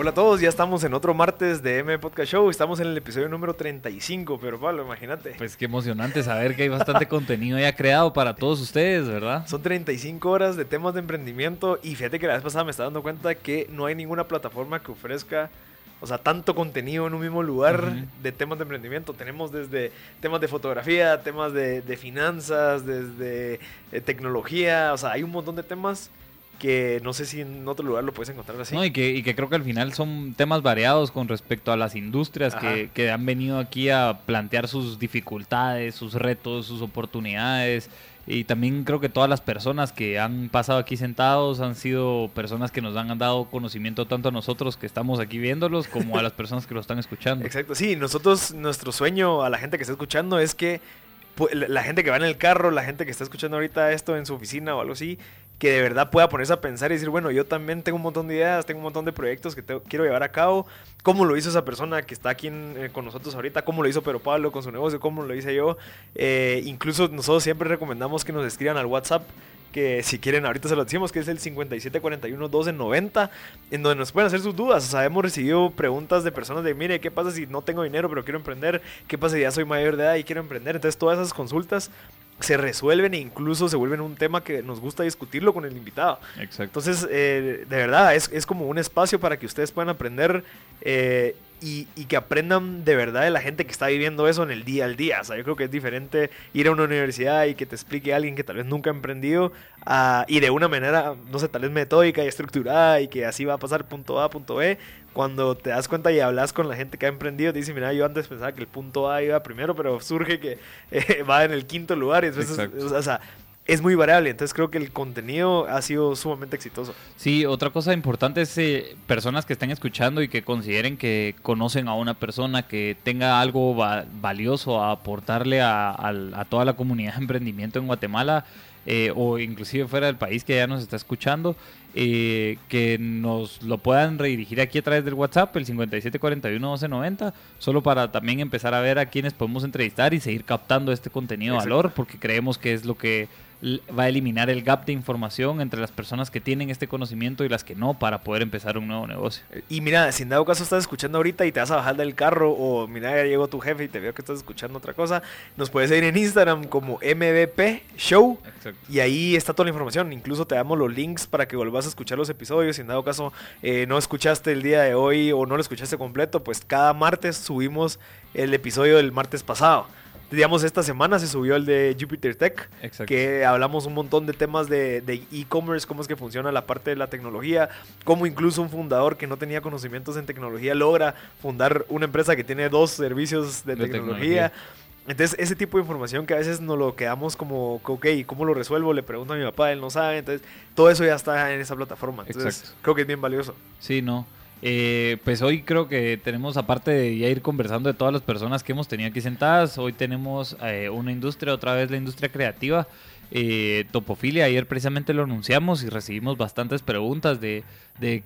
Hola a todos, ya estamos en otro martes de M Podcast Show. Estamos en el episodio número 35, pero Pablo, imagínate. Pues qué emocionante saber que hay bastante contenido ya creado para todos ustedes, ¿verdad? Son 35 horas de temas de emprendimiento y fíjate que la vez pasada me estaba dando cuenta que no hay ninguna plataforma que ofrezca, o sea, tanto contenido en un mismo lugar de temas de emprendimiento. Tenemos desde temas de fotografía, temas de, de finanzas, desde eh, tecnología, o sea, hay un montón de temas que no sé si en otro lugar lo puedes encontrar así. No, y, que, y que creo que al final son temas variados con respecto a las industrias que, que han venido aquí a plantear sus dificultades, sus retos, sus oportunidades. Y también creo que todas las personas que han pasado aquí sentados han sido personas que nos han dado conocimiento tanto a nosotros que estamos aquí viéndolos como a las personas que lo están escuchando. Exacto, sí, nosotros, nuestro sueño a la gente que está escuchando es que pu- la la gente que va en el carro, la gente que está escuchando ahorita esto en su oficina o algo así, que de verdad pueda ponerse a pensar y decir, bueno, yo también tengo un montón de ideas, tengo un montón de proyectos que quiero llevar a cabo, cómo lo hizo esa persona que está aquí eh, con nosotros ahorita, cómo lo hizo Pero Pablo con su negocio, cómo lo hice yo, Eh, incluso nosotros siempre recomendamos que nos escriban al WhatsApp que si quieren ahorita se lo decimos que es el 5741-1290 en donde nos pueden hacer sus dudas. O sea, hemos recibido preguntas de personas de, mire, ¿qué pasa si no tengo dinero pero quiero emprender? ¿Qué pasa si ya soy mayor de edad y quiero emprender? Entonces todas esas consultas se resuelven e incluso se vuelven un tema que nos gusta discutirlo con el invitado. Exacto. Entonces, eh, de verdad, es, es como un espacio para que ustedes puedan aprender eh, y, y que aprendan de verdad de la gente que está viviendo eso en el día al día. O sea, yo creo que es diferente ir a una universidad y que te explique alguien que tal vez nunca ha emprendido a- y de una manera, no sé, tal vez metódica y estructurada y que así va a pasar punto A, punto B. Cuando te das cuenta y hablas con la gente que ha emprendido, te dice, mira, yo antes pensaba que el punto A iba primero, pero surge que eh, va en el quinto lugar. Y entonces, Exacto. o sea, es muy variable. Entonces creo que el contenido ha sido sumamente exitoso. Sí, otra cosa importante es eh, personas que estén escuchando y que consideren que conocen a una persona que tenga algo va- valioso a aportarle a, al- a toda la comunidad de emprendimiento en Guatemala eh, o inclusive fuera del país que ya nos está escuchando, eh, que nos lo puedan redirigir aquí a través del WhatsApp, el 5741-1290, solo para también empezar a ver a quienes podemos entrevistar y seguir captando este contenido de valor, porque creemos que es lo que va a eliminar el gap de información entre las personas que tienen este conocimiento y las que no para poder empezar un nuevo negocio. Y mira, si en dado caso estás escuchando ahorita y te vas a bajar del carro o mira, ya llegó tu jefe y te veo que estás escuchando otra cosa, nos puedes seguir en Instagram como MVP Show. Exacto. Y ahí está toda la información. Incluso te damos los links para que volvás a escuchar los episodios. Si en dado caso eh, no escuchaste el día de hoy o no lo escuchaste completo, pues cada martes subimos el episodio del martes pasado. Digamos, esta semana se subió el de Jupiter Tech, Exacto. que hablamos un montón de temas de de e-commerce, cómo es que funciona la parte de la tecnología, cómo incluso un fundador que no tenía conocimientos en tecnología logra fundar una empresa que tiene dos servicios de, De tecnología. tecnología. Entonces, ese tipo de información que a veces nos lo quedamos como, ok, ¿cómo lo resuelvo? Le pregunto a mi papá, él no sabe. Entonces, todo eso ya está en esa plataforma. Entonces, Exacto. creo que es bien valioso. Sí, no. Eh, pues hoy creo que tenemos, aparte de ya ir conversando de todas las personas que hemos tenido aquí sentadas, hoy tenemos eh, una industria, otra vez la industria creativa, eh, Topofilia. Ayer precisamente lo anunciamos y recibimos bastantes preguntas de, de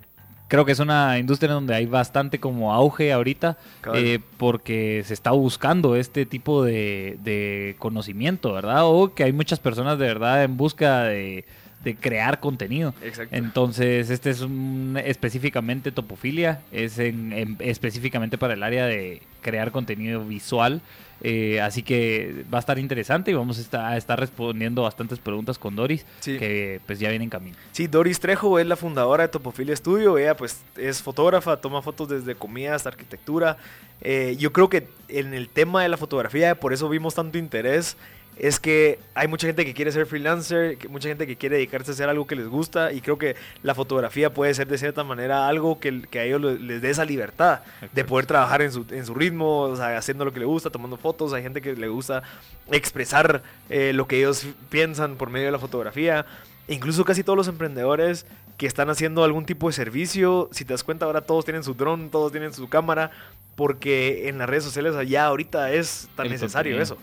creo que es una industria donde hay bastante como auge ahorita, eh, porque se está buscando este tipo de, de conocimiento, ¿verdad? O que hay muchas personas de verdad en busca de, de crear contenido. Exacto. Entonces, este es un, específicamente topofilia, es en- en- específicamente para el área de crear contenido visual. eh, así que va a estar interesante y vamos a estar, a estar respondiendo bastantes preguntas con Doris, Sí. que pues ya vienen en camino. Sí, Doris Trejo es la fundadora de Topofilia Studio. Ella pues es fotógrafa, toma fotos desde comida hasta arquitectura. Eh, yo creo que en el tema de la fotografía, por eso vimos tanto interés es que hay mucha gente que quiere ser freelancer, mucha gente que quiere dedicarse a hacer algo que les gusta y creo que la fotografía puede ser de cierta manera algo que, que a ellos les dé esa libertad de poder trabajar en su, en su ritmo, o sea, haciendo lo que le gusta, tomando fotos. Hay gente que le gusta expresar eh, lo que ellos piensan por medio de la fotografía. Incluso casi todos los emprendedores que están haciendo algún tipo de servicio, si te das cuenta ahora todos tienen su dron, todos tienen su cámara, porque en las redes sociales allá ahorita es tan necesario eso.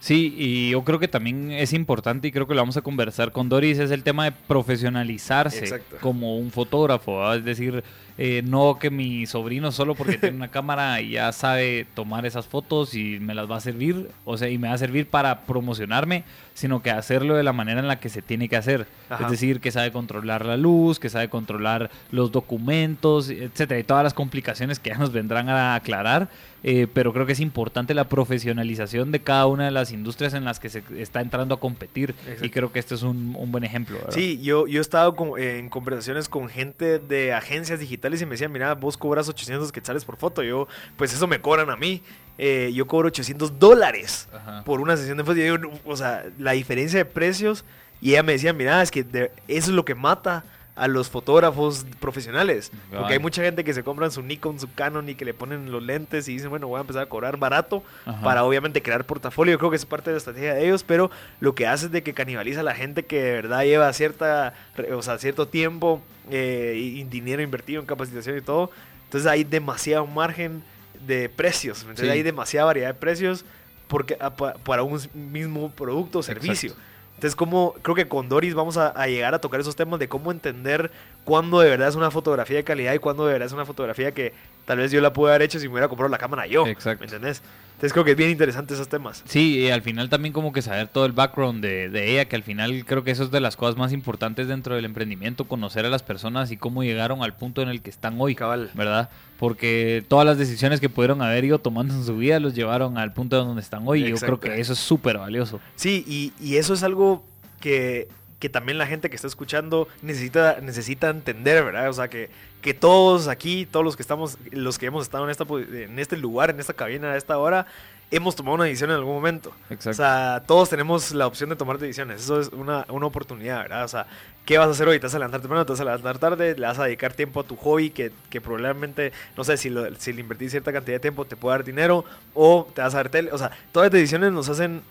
Sí, y yo creo que también es importante y creo que lo vamos a conversar con Doris, es el tema de profesionalizarse como un fotógrafo, es decir, eh, no que mi sobrino solo porque tiene una cámara y ya sabe tomar esas fotos y me las va a servir, o sea, y me va a servir para promocionarme, sino que hacerlo de la manera en la que se tiene que hacer. Es decir, que sabe controlar la luz, que sabe controlar los documentos, etcétera, y todas las complicaciones que ya nos vendrán a aclarar. Eh, pero creo que es importante la profesionalización de cada una de las industrias en las que se está entrando a competir. Y creo que este es un, buen ejemplo. Sí, yo, yo he estado en conversaciones con gente de agencias digitales y me decían, mira, vos cobras 800 quetzales por foto. Yo, pues eso me cobran a mí. Eh, yo cobro 800 dólares por una sesión de fotos. o sea, la diferencia de precios. Y ella me decía, mira, es que eso es lo que mata a los fotógrafos profesionales. Porque hay mucha gente que se compran su Nikon, su Canon y que le ponen los lentes y dicen, bueno, voy a empezar a cobrar barato para obviamente crear portafolio. Yo creo que es parte de la estrategia de ellos, pero lo que hace es de que canibaliza a la gente que de verdad lleva cierta, o sea, cierto tiempo eh, y dinero invertido en capacitación y todo. Entonces hay demasiado margen de precios, entonces hay demasiada variedad de precios porque, para un mismo producto o servicio. Entonces, como creo que con Doris vamos a, llegar a tocar esos temas de cómo entender cuándo de verdad es una fotografía de calidad y cuándo de verdad es una fotografía que tal vez yo la pude haber hecho si me hubiera comprado la cámara yo. Exacto. ¿Me entendés? Entonces creo que es bien interesante esos temas. Sí, y al final también como que saber todo el background de, de, ella, que al final creo que eso es de las cosas más importantes dentro del emprendimiento, conocer a las personas y cómo llegaron al punto en el que están hoy, Cabal. ¿verdad? Porque todas las decisiones que pudieron haber ido tomando en su vida los llevaron al punto donde están hoy y yo creo que eso es súper valioso. Sí, y, y eso es algo que que también la gente que está escuchando necesita, necesita entender, ¿verdad? O sea, que, que todos aquí, todos los que estamos, los que hemos estado en, esta, en este lugar, en esta cabina a esta hora, hemos tomado una decisión en algún momento. Exacto. O sea, todos tenemos la opción de tomar decisiones. Eso es una, una oportunidad, ¿verdad? O sea, ¿qué vas a hacer hoy? ¿Te vas a levantar temprano? ¿Te vas a levantar tarde? ¿Le vas a dedicar tiempo a tu hobby que, que probablemente, no sé, si, lo, si le invertís cierta cantidad de tiempo te puede dar dinero? ¿O te vas a ver tele? O sea, todas las decisiones nos hacen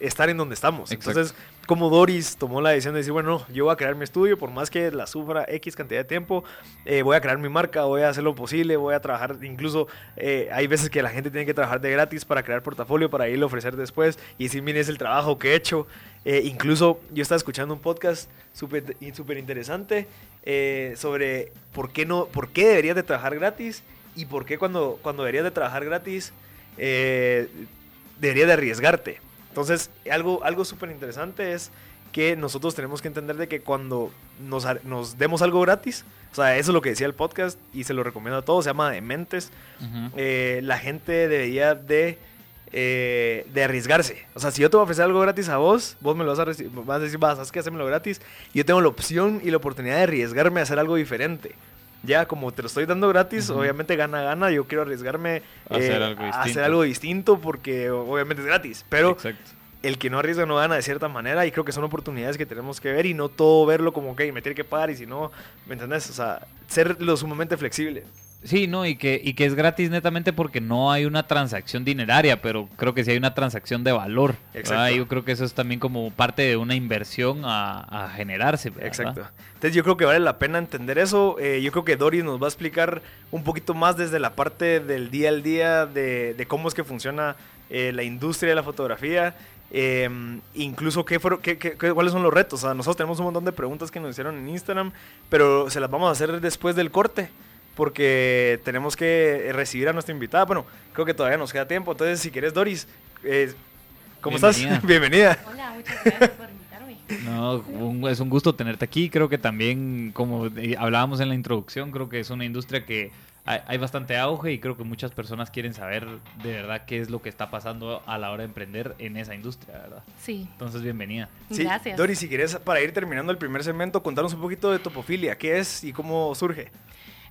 estar en donde estamos. Entonces, como Doris tomó la decisión de decir, bueno, yo voy a crear mi estudio, por más que la sufra X cantidad de tiempo, eh, voy a crear mi marca, voy a hacer lo posible, voy a trabajar, incluso eh, hay veces que la gente tiene que trabajar de gratis para crear portafolio, para irlo a ofrecer después, y decir, mire, es el trabajo que he hecho. Eh, incluso yo estaba escuchando un podcast súper super interesante sobre por qué, no, por qué deberías de trabajar gratis y por qué cuando, cuando deberías de trabajar gratis deberías de arriesgarte. Entonces, algo, algo súper interesante es que nosotros tenemos que entender de que cuando nos, nos, demos algo gratis, o sea, eso es lo que decía el podcast y se lo recomiendo a todos, se llama Dementes, eh, la gente debería de, eh, de arriesgarse. O sea, si yo te voy a ofrecer algo gratis a vos, vos me lo vas a, vas a decir, vas, ¿sabes qué? Hacérmelo gratis. Y yo tengo la opción y la oportunidad de arriesgarme a hacer algo diferente ya como te lo estoy dando gratis, obviamente gana, gana, yo quiero arriesgarme a, hacer, eh, algo distinto. porque obviamente es gratis, pero el que no arriesga no gana de cierta manera y creo que son oportunidades que tenemos que ver y no todo verlo como que me tiene que pagar y si no, ¿me entendés? O sea, ser lo sumamente flexible. Sí, no, y que, y que es gratis netamente porque no hay una transacción dineraria, pero creo que sí hay una transacción de valor. Exacto. Yo creo que eso es también como parte de una inversión a, generarse. Exacto. Entonces yo creo que vale la pena entender eso. Eh, yo creo que Doris nos va a explicar un poquito más desde la parte del día al día de, cómo es que funciona eh, la industria de la fotografía. Em, incluso qué, fueron, qué, qué, cuáles son los retos. O sea, nosotros tenemos un montón de preguntas que nos hicieron en Instagram, pero se las vamos a hacer después del corte porque tenemos que recibir a nuestra invitada. Bueno, creo que todavía nos queda tiempo. Entonces, si quieres, Doris, eh, ¿cómo estás? Bienvenida. Hola, muchas gracias por invitarme. No, es un gusto tenerte aquí. Creo que también, como hablábamos en la introducción, creo que es una industria que hay, bastante auge y creo que muchas personas quieren saber de verdad qué es lo que está pasando a la hora de emprender en esa industria, ¿verdad? Sí. Entonces, bienvenida. Sí. Gracias. Doris, si quieres, para ir terminando el primer segmento, contarnos un poquito de Topofilia. ¿Qué es y cómo surge?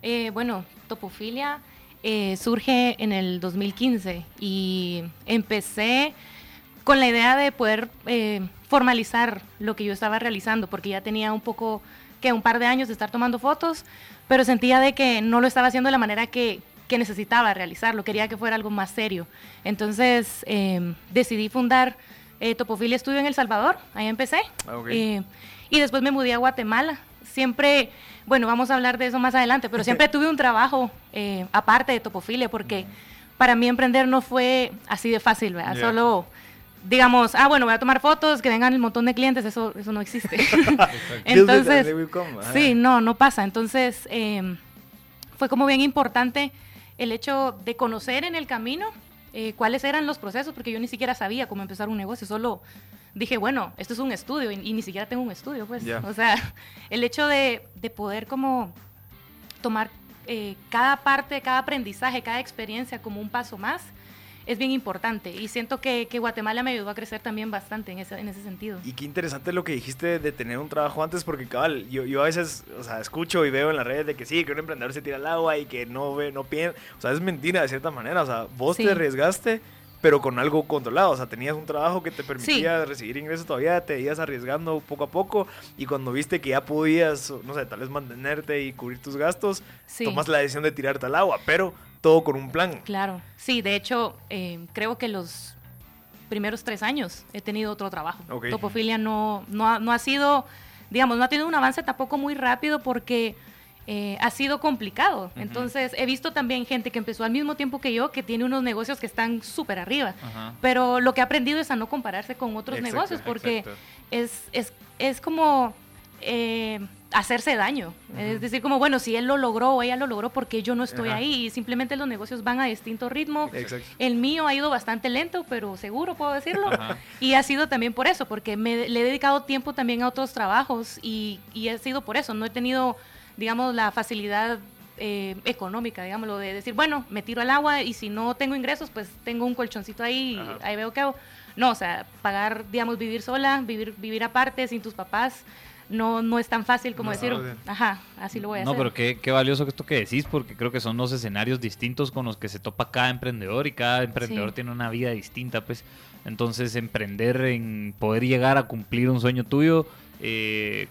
Eh, bueno, Topofilia eh, surge en el 2015 y empecé con la idea de poder eh, formalizar lo que yo estaba realizando, porque ya tenía un poco, que un par de años de estar tomando fotos, pero sentía de que no lo estaba haciendo de la manera que, que necesitaba realizarlo, quería que fuera algo más serio. Entonces em, decidí fundar eh, Topofilia Estudio en El Salvador, ahí empecé. Ah. Eh, y después me mudé a Guatemala. Siempre, bueno, vamos a hablar de eso más adelante, pero siempre tuve un trabajo eh, aparte de Topofilia, porque para mí emprender no fue así de fácil, ¿verdad? Solo, digamos, ah, bueno, voy a tomar fotos, que vengan un montón de clientes, eso, eso no existe. Entonces. Sí, no, no pasa. Entonces, eh, fue como bien importante el hecho de conocer en el camino eh, cuáles eran los procesos, porque yo ni siquiera sabía cómo empezar un negocio, solo dije, bueno, esto es un estudio y, y ni siquiera tengo un estudio, pues. O sea, el hecho de, de poder como tomar eh, cada parte, cada aprendizaje, cada experiencia como un paso más, es bien importante. Y siento que, que Guatemala me ayudó a crecer también bastante en ese, en ese sentido. Y qué interesante lo que dijiste de tener un trabajo antes, porque cabal, yo, yo a veces, o sea, escucho y veo en las redes de que sí, que un emprendedor se tira al agua y que no ve, no piensa, o sea, es mentira de cierta manera, o sea, vos Sí. te arriesgaste, pero con algo controlado, o sea, tenías un trabajo que te permitía recibir ingresos todavía, te ibas arriesgando poco a poco, y cuando viste que ya podías, no sé, tal vez mantenerte y cubrir tus gastos, Sí. tomas la decisión de tirarte al agua, pero todo con un plan. Claro, sí, de hecho, eh, creo que los primeros tres años he tenido otro trabajo. Ok. Topofilia no, no, ha, no ha sido, digamos, no ha tenido un avance tampoco muy rápido porque eh, ha sido complicado. Entonces, he visto también gente que empezó al mismo tiempo que yo, que tiene unos negocios que están súper arriba. Pero lo que he aprendido es a no compararse con otros Exacto, negocios porque es, es, es como eh, hacerse daño. Es decir, como, bueno, si él lo logró o ella lo logró, porque yo no estoy Ajá. ahí? Y simplemente los negocios van a distinto ritmo. Exacto. El mío ha ido bastante lento, pero seguro puedo decirlo. Ajá. Y ha sido también por eso, porque me, le he dedicado tiempo también a otros trabajos y, y ha sido por eso. No he tenido, digamos, la facilidad eh, económica, digámoslo, de decir, bueno, me tiro al agua y si no tengo ingresos, pues tengo un colchoncito ahí y ahí veo qué hago. No, o sea, pagar, digamos, vivir sola, vivir, vivir aparte, sin tus papás, no, no es tan fácil como No, decir, ajá, así lo voy a No, hacer. pero qué, qué valioso esto que decís, porque creo que son dos escenarios distintos con los que se topa cada emprendedor y cada emprendedor Sí. tiene una vida distinta, pues. Entonces, emprender en poder llegar a cumplir un sueño tuyo, eh,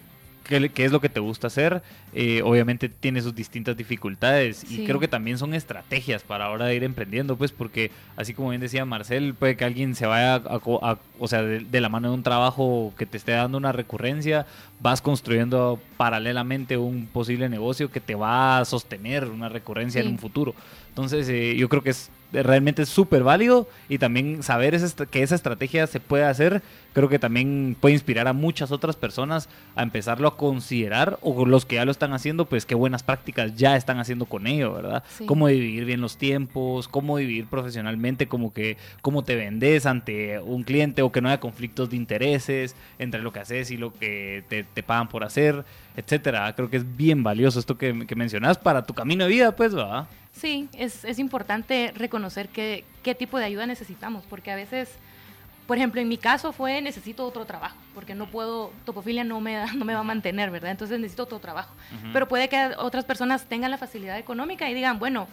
qué, qué es lo que te gusta hacer, eh, obviamente tiene sus distintas dificultades y Sí. creo que también son estrategias para ahora ir emprendiendo, pues, porque así como bien decía Marcel, puede que alguien se vaya a, co- a- o sea, de, de la mano de un trabajo que te esté dando una recurrencia, vas construyendo paralelamente un posible negocio que te va a sostener una recurrencia en Sí. un futuro. Entonces, eh, yo creo que es realmente es súper válido y también saber esa que esa estrategia se puede hacer, creo que también puede inspirar a muchas otras personas a empezarlo a considerar o los que ya lo están haciendo, pues qué buenas prácticas ya están haciendo con ello, ¿verdad? Sí. Cómo dividir bien los tiempos, cómo dividir profesionalmente, como que cómo te vendes ante un cliente o que no haya conflictos de intereses entre lo que haces y lo que te, te pagan por hacer, etcétera. Creo que es bien valioso esto que, que mencionas para tu camino de vida, pues, ¿verdad? Sí, es, es importante reconocer qué, qué tipo de ayuda necesitamos, porque a veces, por ejemplo, en mi caso fue necesito otro trabajo, porque no puedo, topofilia no me, da- no me va a mantener, ¿verdad? Entonces necesito otro trabajo. Pero puede que otras personas tengan la facilidad económica y digan, bueno,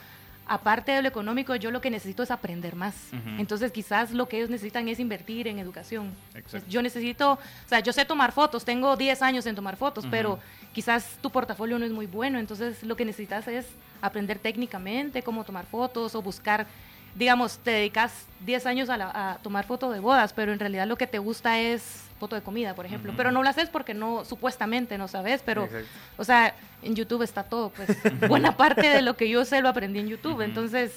aparte de lo económico, yo lo que necesito es aprender más. Entonces quizás lo que ellos necesitan es invertir en educación. Exacto. Yo necesito, o sea, yo sé tomar fotos, tengo 10 años en tomar fotos, pero quizás tu portafolio no es muy bueno, entonces lo que necesitas es aprender técnicamente cómo tomar fotos o buscar, digamos, te dedicas 10 años a, la- a tomar fotos de bodas, pero en realidad lo que te gusta es foto de comida, por ejemplo, pero no lo haces porque no, supuestamente no sabes, pero, Exacto. o sea, en YouTube está todo, pues. Buena parte de lo que yo sé lo aprendí en YouTube, entonces...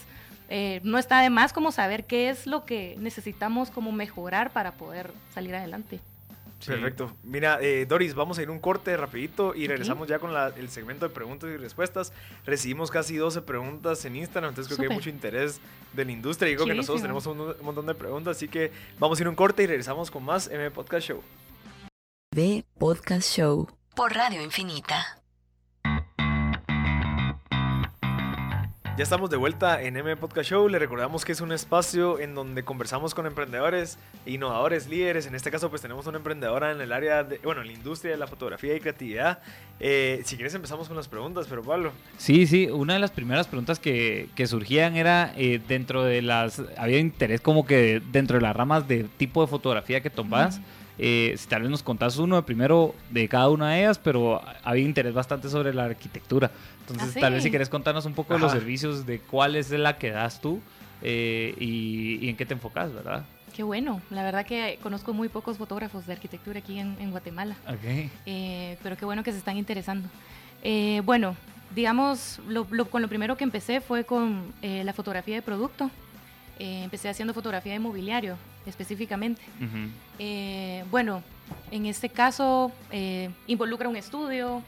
eh, no está de más como saber qué es lo que necesitamos como mejorar para poder salir adelante. Sí. Perfecto. Mira, eh, Doris, vamos a ir un corte rapidito y regresamos ya con la- el segmento de preguntas y respuestas. Recibimos casi 12 preguntas en Instagram, entonces creo que hay mucho interés de la industria y creo que nosotros tenemos un, un montón de preguntas, así que vamos a ir un corte y regresamos con más M Podcast Show. B Podcast Show por Radio Infinita. Ya estamos de vuelta en M Podcast Show. Le recordamos que es un espacio en donde conversamos con emprendedores, innovadores, líderes. En este caso, pues tenemos una emprendedora en el área de, bueno, en la industria de la fotografía y creatividad. Eh, si quieres empezamos con las preguntas, pero Pablo. Sí, sí. Una de las primeras preguntas que, que surgían era eh, dentro de las, había interés como que dentro de las ramas de tipo de fotografía que tomas. Eh, si tal vez nos contás uno de primero de cada una de ellas, pero había interés bastante sobre la arquitectura. Entonces, Ah, tal vez sí. si querés contarnos un poco de los Ajá. servicios, de cuál es la que das tú eh, y, y en qué te enfocas, ¿verdad? Qué bueno. La verdad que conozco muy pocos fotógrafos de arquitectura aquí en, en Guatemala. Ok. Eh, pero qué bueno que se están interesando. Eh, bueno, digamos, lo- lo- con lo primero que empecé fue con eh, la fotografía de producto. Eh, empecé haciendo fotografía de mobiliario específicamente. Ujú. Eh, bueno, en este caso eh, involucra un estudio,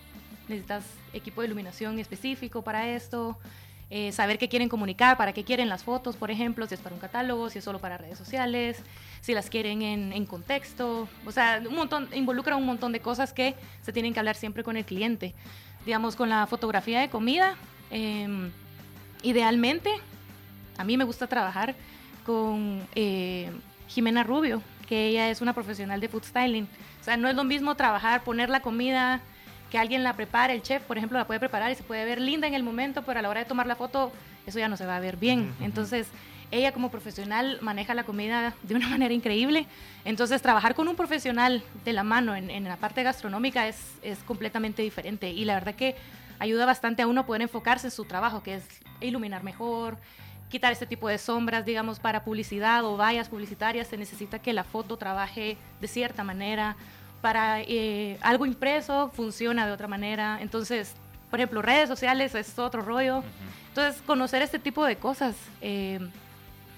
necesitas equipo de iluminación específico para esto, eh, saber qué quieren comunicar, para qué quieren las fotos, por ejemplo, si es para un catálogo, si es solo para redes sociales, si las quieren en, en contexto, o sea, un montón, involucra un montón de cosas que se tienen que hablar siempre con el cliente. Digamos, con la fotografía de comida, em, idealmente, a mí me gusta trabajar con eh, Jimena Rubio, que ella es una profesional de food styling. O sea, no es lo mismo trabajar, poner la comida, que alguien la prepare, el chef, por ejemplo, la puede preparar y se puede ver linda en el momento, pero a la hora de tomar la foto, eso ya no se va a ver bien. Entonces, ella como profesional maneja la comida de una manera increíble. Entonces, trabajar con un profesional de la mano en, en la parte gastronómica es, es completamente diferente. Y la verdad que ayuda bastante a uno poder enfocarse en su trabajo, que es iluminar mejor, quitar este tipo de sombras, digamos, para publicidad o vallas publicitarias, se necesita que la foto trabaje de cierta manera. Para eh, algo impreso funciona de otra manera. Entonces, por ejemplo, redes sociales es otro rollo. Entonces, conocer este tipo de cosas eh,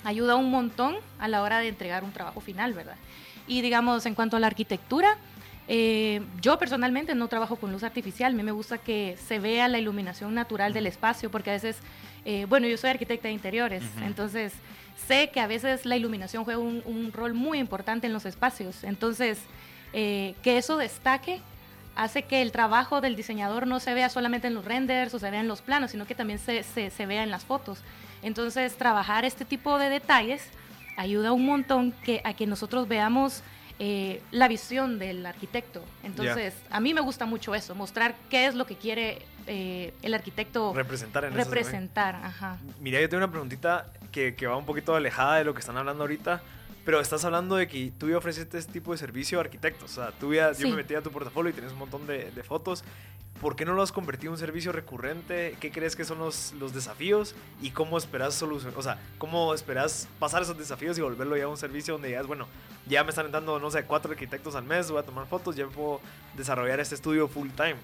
ayuda un montón a la hora de entregar un trabajo final, ¿verdad? Y digamos, en cuanto a la arquitectura, eh, yo personalmente no trabajo con luz artificial, a mí me gusta que se vea la iluminación natural del espacio, porque a veces, eh, bueno, yo soy arquitecta de interiores, entonces sé que a veces la iluminación juega un, un rol muy importante en los espacios, entonces eh, que eso destaque hace que el trabajo del diseñador no se vea solamente en los renders o se vea en los planos, sino que también se, se, se vea en las fotos. Entonces, trabajar este tipo de detalles ayuda un montón que, a que nosotros veamos eh, la visión del arquitecto. Entonces, a mí me gusta mucho eso, mostrar qué es lo que quiere eh, el arquitecto Representar en representar. Ajá. Mira, yo tengo una preguntita que, que va un poquito alejada de lo que están hablando ahorita. Pero estás hablando de que tú ya ofreciste este tipo de servicio a arquitectos. O sea, tú ya, yo Sí. me metí a tu portafolio y tienes un montón de, de fotos. ¿Por qué no lo has convertido en un servicio recurrente? ¿Qué crees que son los, los desafíos? ¿Y cómo esperas solucionar? O sea, ¿cómo esperas pasar esos desafíos y volverlo ya a un servicio donde digas, bueno, ya me están entrando, no sé, cuatro arquitectos al mes, voy a tomar fotos, ya puedo desarrollar este estudio full time?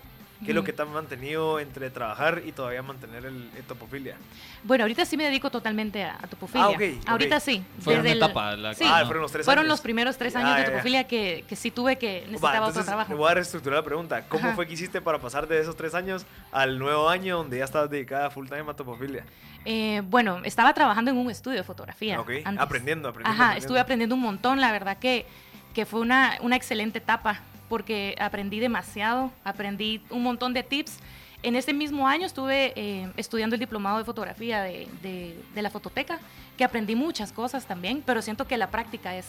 ¿Qué es lo que te ha mantenido entre trabajar y todavía mantener el, el topofilia? Bueno, ahorita sí me dedico totalmente a, a topofilia. Ah, ok, ok. Ahorita sí. Fue una el- etapa la sí. Ah, fueron los tres Fueron años. los primeros tres Ya, años de ya, ya. topofilia que, que sí tuve que Va, necesitaba otro entonces, trabajo. le voy a reestructurar la pregunta. ¿Cómo Ajá. fue que hiciste para pasar de esos tres años al nuevo año donde ya estabas dedicada full time a topofilia? Eh, bueno, estaba trabajando en un estudio de fotografía. Ok, antes. aprendiendo, aprendiendo, Ajá, aprendiendo. estuve aprendiendo un montón, la verdad que, que fue una, una excelente etapa, porque aprendí demasiado, aprendí un montón de tips. En ese mismo año estuve eh, estudiando el diplomado de fotografía de, de- de la fototeca, que aprendí muchas cosas también, pero siento que la práctica es,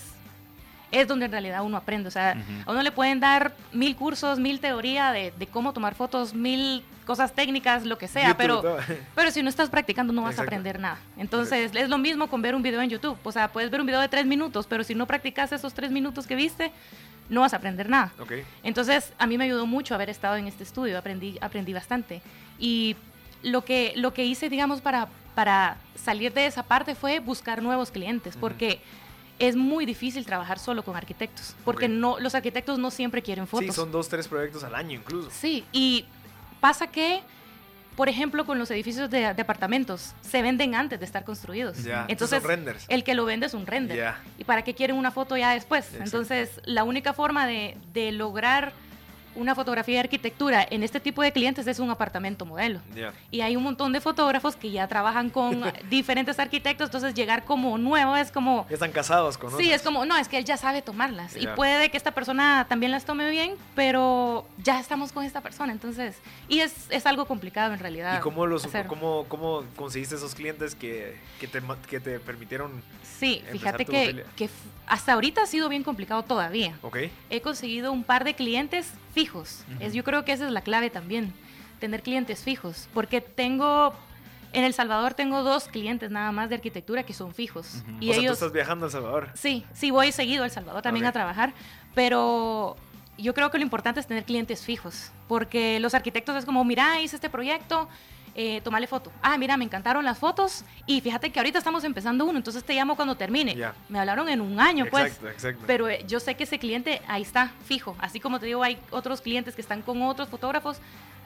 es donde en realidad uno aprende. O sea, Ujú. a uno le pueden dar mil cursos, mil teoría de, de cómo tomar fotos, mil cosas técnicas, lo que sea, YouTube, pero, todo. pero si no estás practicando no vas Exacto. a aprender nada. Entonces es lo mismo con ver un video en YouTube. O sea, puedes ver un video de tres minutos, pero si no practicas esos tres minutos que viste, no vas a aprender nada. Ok. Entonces a mí me ayudó mucho haber estado en este estudio, aprendí, aprendí bastante. Y lo que, lo que hice, digamos, para, para salir de esa parte fue buscar nuevos clientes, porque es muy difícil trabajar solo con arquitectos, porque no, los arquitectos no siempre quieren fotos. Sí, son dos, tres proyectos al año incluso. Sí, y pasa que, por ejemplo, con los edificios de, de apartamentos, se venden antes de estar construidos. Entonces, son renders. el que lo vende es un render. ¿Y para qué quieren una foto ya después? Exacto. Entonces, la única forma de, de lograr una fotografía de arquitectura en este tipo de clientes es un apartamento modelo. Y hay un montón de fotógrafos que ya trabajan con diferentes arquitectos, entonces llegar como nuevo es como... Están casados con Sí, es como, no, es que él ya sabe tomarlas. Y puede que esta persona también las tome bien, pero ya estamos con esta persona, entonces... Y es, es algo complicado en realidad. ¿Y cómo, los, cómo, cómo conseguiste esos clientes que, que, te, que te permitieron... Sí, fíjate que, que hasta ahorita ha sido bien complicado todavía. Okay. He conseguido un par de clientes fijos. es, yo creo que esa es la clave también, tener clientes fijos, porque tengo en El Salvador tengo dos clientes nada más de arquitectura que son fijos. y o sea, ellos, tú estás viajando a El Salvador. Sí, sí, voy seguido a El Salvador también a trabajar, pero yo creo que lo importante es tener clientes fijos, porque los arquitectos es como, mira, hice este proyecto, eh, tomarle foto. Ah, mira, me encantaron las fotos y fíjate que ahorita estamos empezando uno, entonces te llamo cuando termine. Me hablaron en un año, pues. Exacto. Pero eh, yo sé que ese cliente ahí está, fijo. Así como te digo, hay otros clientes que están con otros fotógrafos,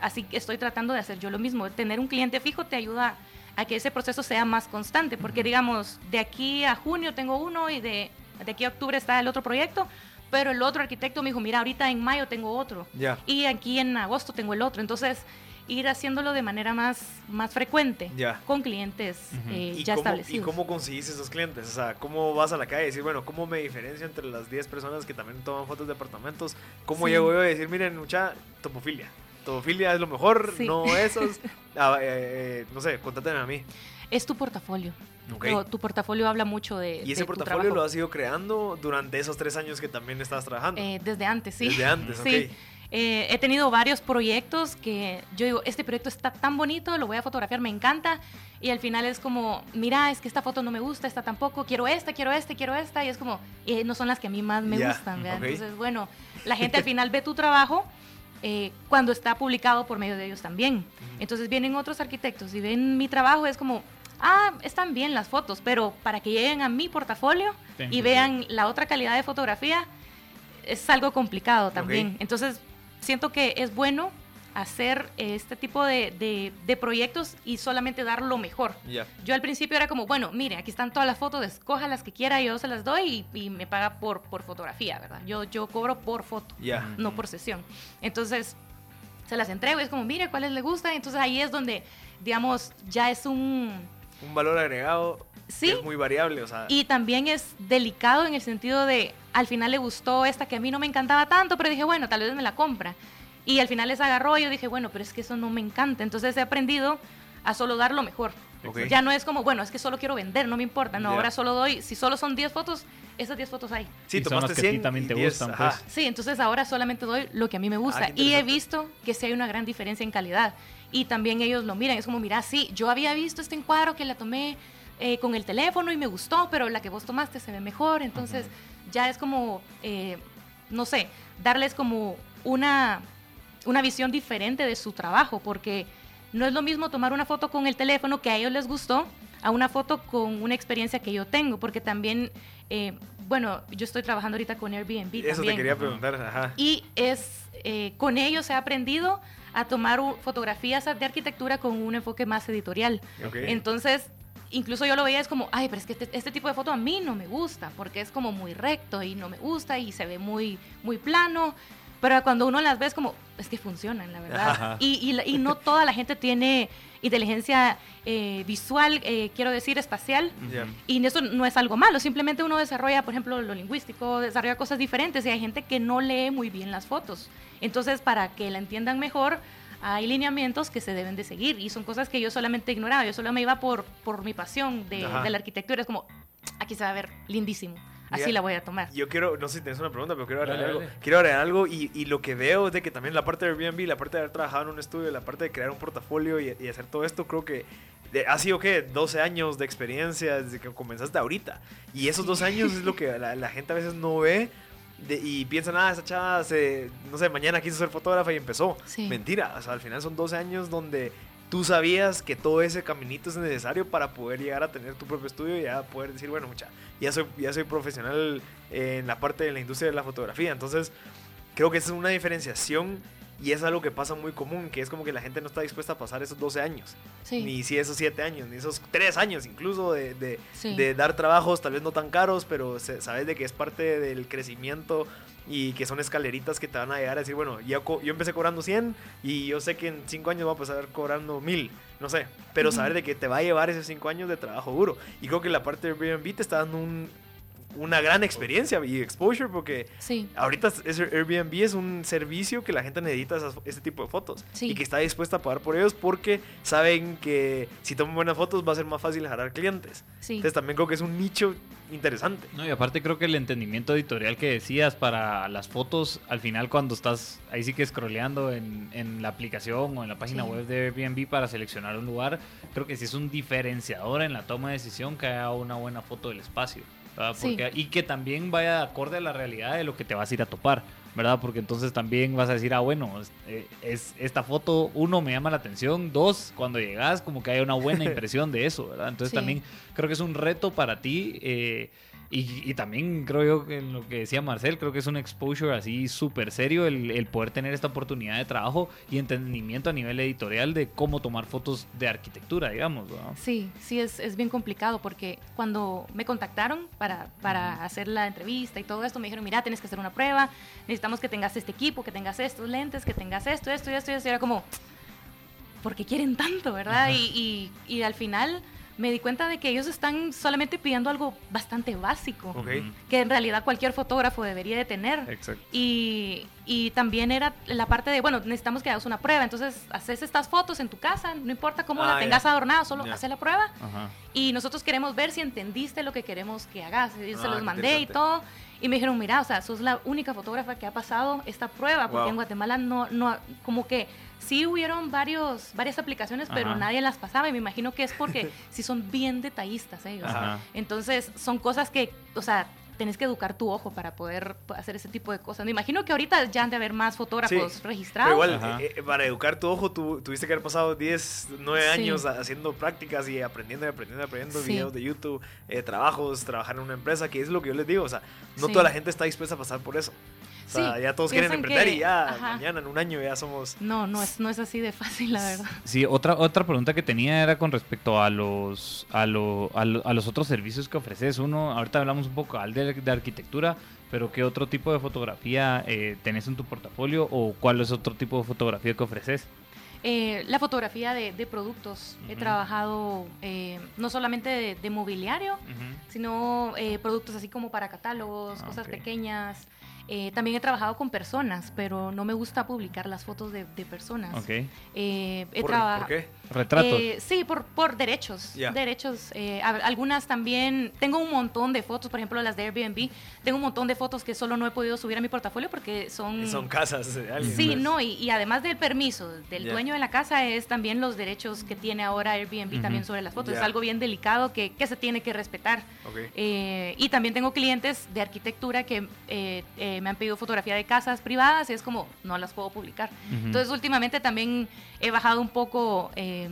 así que estoy tratando de hacer yo lo mismo. Tener un cliente fijo te ayuda a que ese proceso sea más constante, porque digamos, de aquí a junio tengo uno y de, de aquí a octubre está el otro proyecto, pero el otro arquitecto me dijo, mira, ahorita en mayo tengo otro. Y aquí en agosto tengo el otro. Entonces, ir haciéndolo de manera más, más frecuente con clientes eh, ya establecidos. ¿Y cómo conseguís esos clientes? O sea, ¿cómo vas a la calle y decir, bueno, ¿cómo me diferencio entre las 10 personas que también toman fotos de apartamentos? ¿Cómo llego yo a decir, miren, mucha topofilia? Topofilia es lo mejor, no esos. Ah, eh, no sé, contátenme a mí. Es tu portafolio. tu portafolio habla mucho de. ¿Y ese portafolio lo has ido creando durante esos tres años que también estabas trabajando? Eh, desde antes, sí. Desde antes, sí. Eh, he tenido varios proyectos que yo digo, este proyecto está tan bonito, lo voy a fotografiar, me encanta. Y al final es como, mira, es que esta foto no me gusta, esta tampoco, quiero esta, quiero esta, quiero esta. Y es como, eh, no son las que a mí más me gustan. Entonces, bueno, la gente al final ve tu trabajo. Eh, cuando está publicado por medio de ellos también. Entonces vienen otros arquitectos y ven mi trabajo, es como, ah, están bien las fotos, pero para que lleguen a mi portafolio y vean la otra calidad de fotografía, es algo complicado también. Entonces siento que es bueno hacer este tipo de, proyectos y solamente dar lo mejor. Yo al principio era como, bueno, mire, aquí están todas las fotos, escoja las que quiera, yo se las doy y, me paga por, por fotografía, ¿verdad? Yo, yo cobro por foto, no por sesión. Entonces, se las entrego y es como, mire, cuáles le gustan. Entonces ahí es donde, digamos, ya es un... Un valor agregado ¿Sí? es muy variable, o sea... Y también es delicado en el sentido de, al final le gustó esta que a mí no me encantaba tanto, pero dije, bueno, tal vez me la compra. Y al final les agarró y yo dije, bueno, pero es que eso no me encanta. Entonces he aprendido a solo dar lo mejor. Ya no es como, bueno, es que solo quiero vender, no me importa. No, ahora solo doy, si solo son 10 fotos, esas 10 fotos hay. Sí, tomaste 100 también te gustan, pues. Sí, entonces ahora solamente doy lo que a mí me gusta. Ah, y he visto que sí hay una gran diferencia en calidad. Y también ellos lo miran, es como, mira, sí, yo había visto este encuadro que la tomé eh, con el teléfono y me gustó, pero la que vos tomaste se ve mejor. Entonces ya es como, eh, no sé, darles como una, una visión diferente de su trabajo, porque no es lo mismo tomar una foto con el teléfono que a ellos les gustó a una foto con una experiencia que yo tengo, porque también, eh, bueno, yo estoy trabajando ahorita con Airbnb. Eso te quería preguntar, ajá. Y es, con ellos he aprendido a tomar fotografías de arquitectura con un enfoque más editorial. Entonces, incluso yo lo veía es como, ay, pero es que este, este, tipo de foto a mí no me gusta, porque es como muy recto y no me gusta y se ve muy, muy plano. Pero cuando uno las ve es como, es que funcionan, la verdad. Y, y, no toda la gente tiene inteligencia eh, visual, eh, quiero decir, espacial. Y eso no es algo malo, simplemente uno desarrolla, por ejemplo, lo lingüístico, desarrolla cosas diferentes y hay gente que no lee muy bien las fotos. Entonces, para que la entiendan mejor, hay lineamientos que se deben de seguir y son cosas que yo solamente ignoraba, yo solo me iba por, por mi pasión de, de la arquitectura, es como, aquí se va a ver lindísimo. Así la voy a tomar. Yo quiero, no sé si tienes una pregunta, pero quiero agregar algo. Quiero agregar algo y, y, lo que veo es de que también la parte de Airbnb, la parte de haber trabajado en un estudio, la parte de crear un portafolio y, y hacer todo esto, creo que ha sido, ¿qué? 12 años de experiencia desde que comenzaste ahorita. Y esos 12 años es lo que la, la gente a veces no ve y piensan, ah, esa chava, se, no sé, mañana quiso ser fotógrafa y empezó. Mentira, o sea, al final son 12 años donde tú sabías que todo ese caminito es necesario para poder llegar a tener tu propio estudio y ya poder decir, bueno, mucha, ya soy, ya soy profesional en la parte de la industria de la fotografía. Entonces, creo que esa es una diferenciación y es algo que pasa muy común, que es como que la gente no está dispuesta a pasar esos 12 años, ni si esos 7 años, ni esos 3 años incluso de, de, de, dar trabajos tal vez no tan caros, pero sabes de que es parte del crecimiento y que son escaleritas que te van a llegar a decir, bueno, yo, yo empecé cobrando 100 y yo sé que en 5 años voy a pasar cobrando 1000, no sé, pero saber de que te va a llevar esos 5 años de trabajo duro. Y creo que la parte de Airbnb te está dando un- una gran experiencia y exposure porque Sí, ahorita es- Airbnb es un servicio que la gente necesita esas- ese tipo de fotos Sí. y que está dispuesta a pagar por ellos porque saben que si toman buenas fotos va a ser más fácil jalar clientes. sí. Entonces también creo que es un nicho interesante. No, y aparte creo que el entendimiento editorial que decías para las fotos, al final cuando estás ahí sí que scrolleando en, en la aplicación o en la página Sí. web de Airbnb para seleccionar un lugar, creo que sí es un diferenciador en la toma de decisión que haya una buena foto del espacio. ¿Verdad? Sí. Porque- Y que también vaya acorde a la realidad de lo que te vas a ir a topar, ¿verdad? Porque entonces también vas a decir, ah, bueno, es, eh, es- esta foto, uno, me llama la atención, dos, cuando llegas, como que haya una buena impresión de eso, ¿verdad? Entonces Sí. también creo que es un reto para ti. eh, y, y también creo yo que en lo que decía Marcel, creo que es un exposure así súper serio el, el poder tener esta oportunidad de trabajo y entendimiento a nivel editorial de cómo tomar fotos de arquitectura, digamos. ¿verdad? Sí, sí, es, es bien complicado porque cuando me contactaron para, para hacer la entrevista y todo esto, me dijeron, mira, tienes que hacer una prueba, necesitamos que tengas este equipo, que tengas estos lentes, que tengas esto, esto y esto y esto. Y era como, ¿por qué quieren tanto, verdad? Y, y, y al final me di cuenta de que ellos están solamente pidiendo algo bastante básico, que en realidad cualquier fotógrafo debería de tener. Exacto. Y, y también era la parte de, bueno, necesitamos que hagas una prueba, entonces haces estas fotos en tu casa, no importa cómo Ah, la tengas adornada, solo Ya. haces la prueba Ajá. y nosotros queremos ver si entendiste lo que queremos que hagas. Y Ah, se los qué mandé y todo. Y me dijeron, mira, o sea, sos la única fotógrafa que ha pasado esta prueba, porque Wow. en Guatemala no, no, como que sí hubieron varios, varias aplicaciones, pero Ajá. nadie las pasaba. Y me imagino que es porque sí son bien detallistas ellos. Ajá. Entonces, son cosas que, o sea, tenés que educar tu ojo para poder hacer ese tipo de cosas. Me imagino que ahorita ya han de haber más fotógrafos Sí, registrados. Pero igual, eh, eh, para educar tu ojo, tú tuviste que haber pasado 10, 9 Sí. años haciendo prácticas y aprendiendo y aprendiendo y aprendiendo Sí. videos de YouTube, eh, trabajos, trabajar en una empresa, que es lo que yo les digo. O sea, no Sí. toda la gente está dispuesta a pasar por eso. O sea, Sí, ya todos quieren emprender que- y ya ajá. mañana, en un año, ya somos... No, no es, no es así de fácil, la verdad. Sí, otra, otra pregunta que tenía era con respecto a los, a, lo- a, lo- a los otros servicios que ofreces. Uno, ahorita hablamos un poco al de, de arquitectura, pero ¿qué otro tipo de fotografía eh, tenés en tu portafolio o cuál es otro tipo de fotografía que ofreces? Eh, la fotografía de, de productos. He trabajado eh, no solamente de, de mobiliario, sino eh, productos así como para catálogos, Ah, cosas pequeñas. Eh, también he trabajado con personas, pero no me gusta publicar las fotos de, de personas. Ok. Eh, he ¿Por, ¿por qué? Retratos. Eh, sí, por, por derechos. Ya. Derechos. eh, a- algunas también. Tengo un montón de fotos, por ejemplo, las de Airbnb. Tengo un montón de fotos que solo no he podido subir a mi portafolio porque son. Son casas de alguien. Sí, pues. no, y, y además del permiso del Ya. dueño de la casa es también los derechos que tiene ahora Airbnb Ujú. también sobre las fotos. Ya. Es algo bien delicado que, que se tiene que respetar. Ok. Eh, y también tengo clientes de arquitectura que eh, me han pedido fotografía de casas privadas y es como, no las puedo publicar. Ujú. Entonces últimamente también he bajado un poco eh,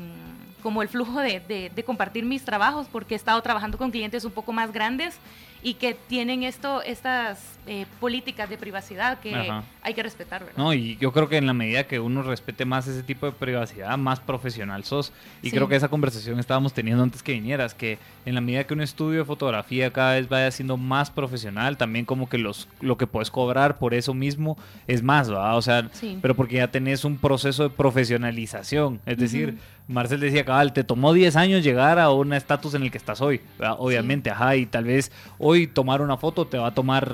como el flujo de, de- de compartir mis trabajos porque he estado trabajando con clientes un poco más grandes y que tienen esto, estas eh, políticas de privacidad que Ajá. hay que respetar, ¿verdad? No, y yo creo que en la medida que uno respete más ese tipo de privacidad, más profesional sos. Y Sí. creo que esa conversación estábamos teniendo antes que vinieras, que en la medida que un estudio de fotografía cada vez vaya siendo más profesional, también como que los lo que puedes cobrar por eso mismo es más, ¿verdad? O sea, Sí. pero porque ya tenés un proceso de profesionalización. Es decir, Ujú. Marcel decía, cabal, te tomó 10 años llegar a un estatus en el que estás hoy, ¿verdad? obviamente, ajá, y tal vez hoy tomar una foto te va a tomar,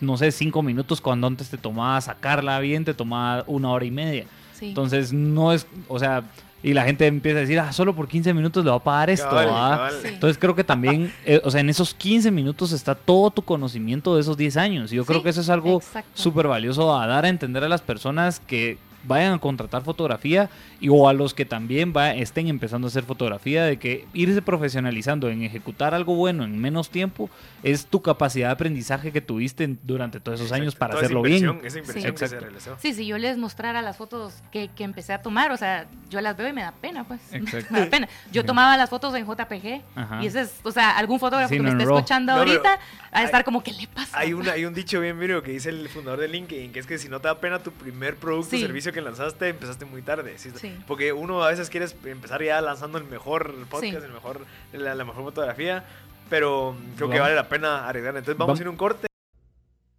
no sé, 5 minutos cuando antes te tomaba sacarla bien, te tomaba una hora y media. Sí. Entonces, no es, o sea, y la gente empieza a decir, ah, solo por 15 minutos le va a pagar esto, Cabal, ¿verdad? cabal. Sí. Entonces creo que también, eh, o sea, en esos 15 minutos está todo tu conocimiento de esos 10 años. Y yo creo que eso es algo súper valioso a dar a entender a las personas que vayan a contratar fotografía y o a los que también va, estén empezando a hacer fotografía, de que irse profesionalizando en ejecutar algo bueno en menos tiempo es tu capacidad de aprendizaje que tuviste en- durante todos esos años Exacto. para Toda hacerlo bien. Esa inversión Sí. que se realizó. Sí, si yo les mostrara las fotos que, que empecé a tomar, o sea, yo las veo y me da pena, pues. Exacto. me da pena. Yo tomaba las fotos en JPG Ajá. y ese es, o sea, algún fotógrafo Sí, que me no en esté RAW. escuchando No, ahorita a hay- estar como, ¿qué le pasa? Hay, una, hay un dicho bien miro que dice el fundador de LinkedIn, que es que si no te da pena tu primer producto o Sí. servicio que lanzaste, empezaste muy tarde. ¿sí? Sí. Porque uno a veces quiere empezar ya lanzando el mejor podcast, Sí. el mejor, la, la mejor fotografía, pero creo que Vamos. vale la pena arriesgar. Entonces vamos Vam- a ir a un corte.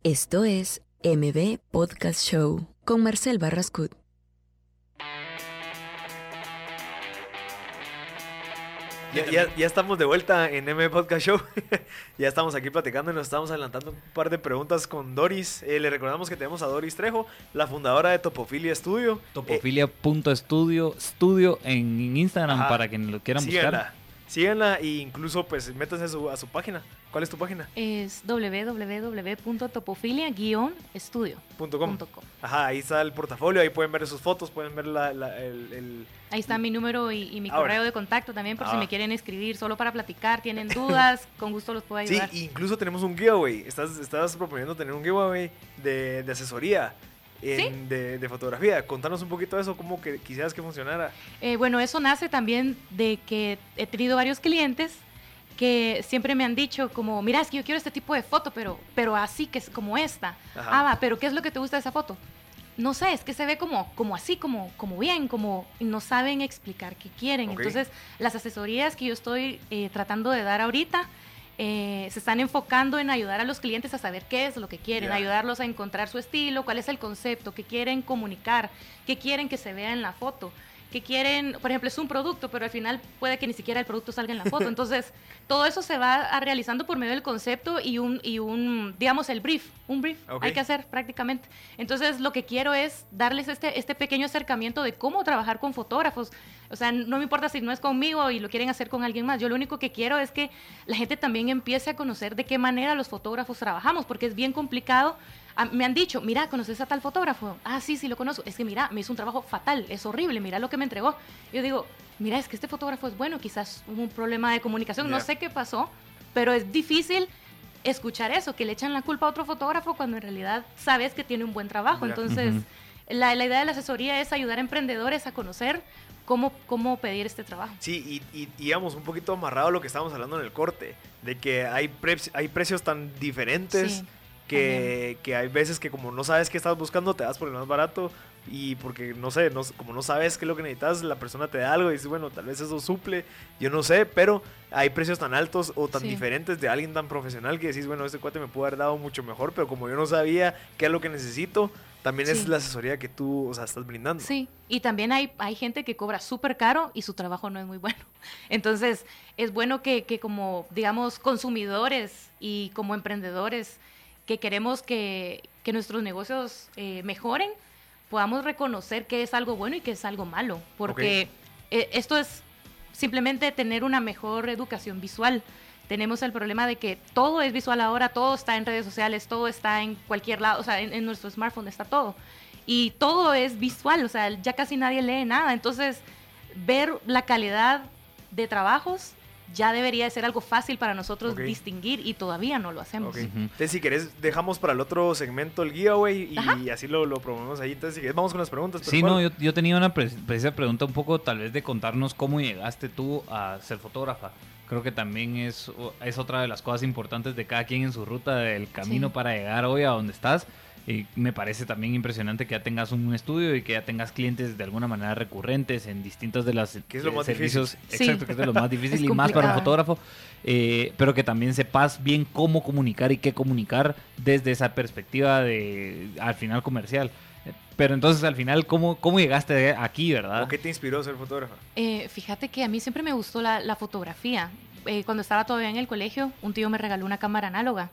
Esto es MB Podcast Show con Marcel Barrascut. Ya, ya- ya estamos de vuelta en M Podcast Show. ya estamos aquí platicando y nos estamos adelantando un par de preguntas con Doris. Eh, le recordamos que tenemos a Doris Trejo, la fundadora de Topofilia Studio. Eh, Topofilia.estudio estudio en Instagram Ajá. para quienes lo quieran buscar. Síganla. E incluso pues métanse a su, a su página. ¿Cuál es tu página? Es www.topofilia-estudio.com. Ajá, ahí está el portafolio, ahí pueden ver sus fotos, pueden ver la, la- el, el- Ahí está mi número y, y mi Ahora. correo de contacto también por si Ah. me quieren escribir solo para platicar, tienen dudas, con gusto los puedo Sí, ayudar. incluso tenemos un giveaway. Estás, estás proponiendo tener un giveaway de, de asesoría en- de, de fotografía. Contanos un poquito de eso, cómo que quisieras que funcionara. Eh, bueno, eso nace también de que he tenido varios clientes que siempre me han dicho como, mira, es que yo quiero este tipo de foto, pero, pero así que es como esta. Ajá. Ah, va, pero ¿qué es lo que te gusta de esa foto? No sé, es que se ve como, como así, como, como bien, como no saben explicar qué quieren. Ok. Entonces, las asesorías que yo estoy eh, tratando de dar ahorita eh, se están enfocando en ayudar a los clientes a saber qué es lo que quieren, ayudarlos a encontrar su estilo, cuál es el concepto, qué quieren comunicar, qué quieren que se vea en la foto. Qué quieren, por ejemplo, es un producto, pero al final puede que ni siquiera el producto salga en la foto. Entonces, todo eso se va a realizando por medio del concepto y un, y un digamos, el brief, un brief hay que hacer prácticamente. Entonces, lo que quiero es darles este, este pequeño acercamiento de cómo trabajar con fotógrafos. O sea, no me importa si no es conmigo y lo quieren hacer con alguien más. Yo lo único que quiero es que la gente también empiece a conocer de qué manera los fotógrafos trabajamos, porque es bien complicado. Ah, me han dicho, mira, ¿conoces a tal fotógrafo? Ah, sí, sí, lo conozco. Es que mira, me hizo un trabajo fatal, es horrible, mira lo que me entregó. Yo digo, mira, es que este fotógrafo es bueno, quizás hubo un problema de comunicación, no Ya. sé qué pasó, pero es difícil escuchar eso, que le echan la culpa a otro fotógrafo cuando en realidad sabes que tiene un buen trabajo. Ya. Entonces, Ujú. la, la idea de la asesoría es ayudar a emprendedores a conocer cómo, cómo pedir este trabajo. Sí, y, y, y íbamos un poquito amarrado a lo que estábamos hablando en el corte, de que hay, pre- hay precios tan diferentes Sí, que, que hay veces que como no sabes qué estás buscando, te das por el más barato y porque no sé, no, como no sabes qué es lo que necesitas, la persona te da algo y dices, bueno, tal vez eso suple, yo no sé, pero hay precios tan altos o tan Sí. diferentes de alguien tan profesional que decís, bueno, este cuate me pudo haber dado mucho mejor, pero como yo no sabía qué es lo que necesito, también es la asesoría que tú, o sea, estás brindando. Sí, y también hay, hay gente que cobra súper caro y su trabajo no es muy bueno. Entonces, es bueno que, que como, digamos, consumidores y como emprendedores que queremos que, que nuestros negocios eh, mejoren, podamos reconocer que es algo bueno y que es algo malo. Porque eh, esto es simplemente tener una mejor educación visual. Tenemos el problema de que todo es visual ahora, todo está en redes sociales, todo está en cualquier lado, o sea, en, en nuestro smartphone está todo. Y todo es visual, o sea, ya casi nadie lee nada. Entonces, ver la calidad de trabajos ya debería de ser algo fácil para nosotros Ok. distinguir y todavía no lo hacemos. Ok. Ujú. Entonces, si querés, dejamos para el otro segmento el giveaway y Ajá. así lo, lo promovemos ahí. Entonces, si querés, vamos con las preguntas. pero Sí, ¿cuál? no, yo, yo tenía una pre- precisa pregunta un poco tal vez de contarnos cómo llegaste tú a ser fotógrafa. Creo que también es, es otra de las cosas importantes de cada quien en su ruta del camino Sí. para llegar hoy a donde estás. Y me parece también impresionante que ya tengas un estudio y que ya tengas clientes de alguna manera recurrentes en distintas de las Que es lo más servicios. difícil. Sí. Exacto, que es de lo más difícil y más para un fotógrafo. eh, pero que también sepas bien cómo comunicar y qué comunicar desde esa perspectiva de al final comercial. Pero entonces al final, ¿cómo, cómo llegaste aquí, verdad? ¿O qué te inspiró a ser fotógrafa? Eh, fíjate que a mí siempre me gustó la, la fotografía. Eh, cuando estaba todavía en el colegio, un tío me regaló una cámara análoga.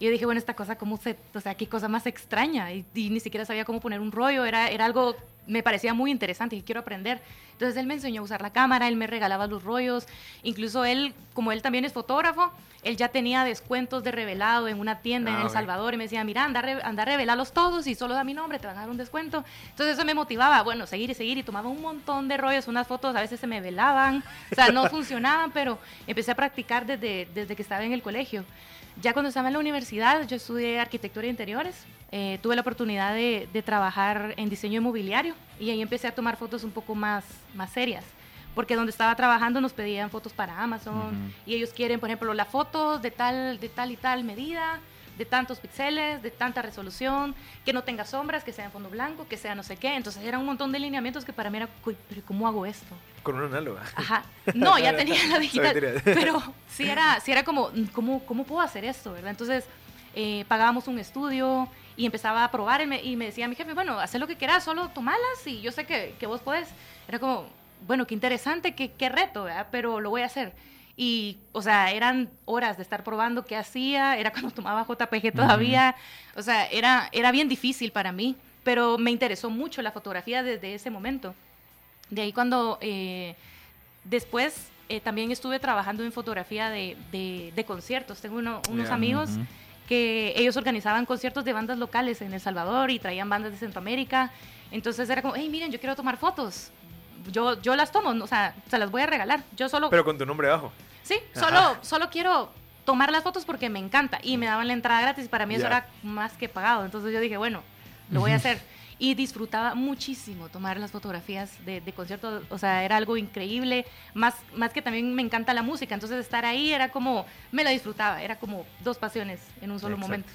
Y yo dije, bueno, esta cosa, ¿cómo se, o sea, qué cosa más extraña? Y, y ni siquiera sabía cómo poner un rollo, era, era algo, me parecía muy interesante y quiero aprender. Entonces él me enseñó a usar la cámara, él me regalaba los rollos, incluso él, como él también es fotógrafo, él ya tenía descuentos de revelado en una tienda Ah, en El ok. Salvador y me decía, mira, anda, anda a revelarlos todos y solo da mi nombre, te van a dar un descuento. Entonces eso me motivaba, bueno, seguir y seguir y tomaba un montón de rollos, unas fotos a veces se me velaban, o sea, no funcionaban, pero empecé a practicar desde, desde que estaba en el colegio. Ya cuando estaba en la universidad, yo estudié arquitectura de interiores, eh, tuve la oportunidad de, de trabajar en diseño inmobiliario y ahí empecé a tomar fotos un poco más, más serias. Porque donde estaba trabajando nos pedían fotos para Amazon Ujú. y ellos quieren, por ejemplo, la foto de tal, de tal y tal medida, de tantos píxeles, de tanta resolución, que no tenga sombras, que sea en fondo blanco, que sea no sé qué. Entonces era un montón de lineamientos que para mí era, "Uy, pero ¿cómo hago esto? Con una análoga. Ajá. No, ya tenía la digital. Pero sí era, sí era como, ¿cómo, ¿cómo puedo hacer esto? ¿verdad? Entonces, eh, pagábamos un estudio y empezaba a probar y me, y me decía mi jefe, bueno, haz lo que quieras, solo tomalas y yo sé que, que vos podés. Era como, bueno, qué interesante, qué, qué reto, ¿verdad? pero lo voy a hacer. Y, o sea, eran horas de estar probando qué hacía, era cuando tomaba JPG todavía, o sea, era, era bien difícil para mí, pero me interesó mucho la fotografía desde ese momento. De ahí cuando eh, después eh, también estuve trabajando en fotografía de, de, de conciertos, tengo uno, unos amigos que ellos organizaban conciertos de bandas locales en El Salvador y traían bandas de Centroamérica. Entonces era como, hey, miren, yo quiero tomar fotos. Yo, yo las tomo, o sea, se las voy a regalar. Yo solo, Pero con tu nombre abajo. sí, Ajá. solo, solo quiero tomar las fotos porque me encanta. Y me daban la entrada gratis y para mí eso era más que pagado. Entonces yo dije, bueno, lo voy a hacer. Y disfrutaba muchísimo tomar las fotografías de, de conciertos, o sea, era algo increíble, más, más que también me encanta la música, entonces estar ahí era como, me la disfrutaba, era como dos pasiones en un solo Exacto. momento.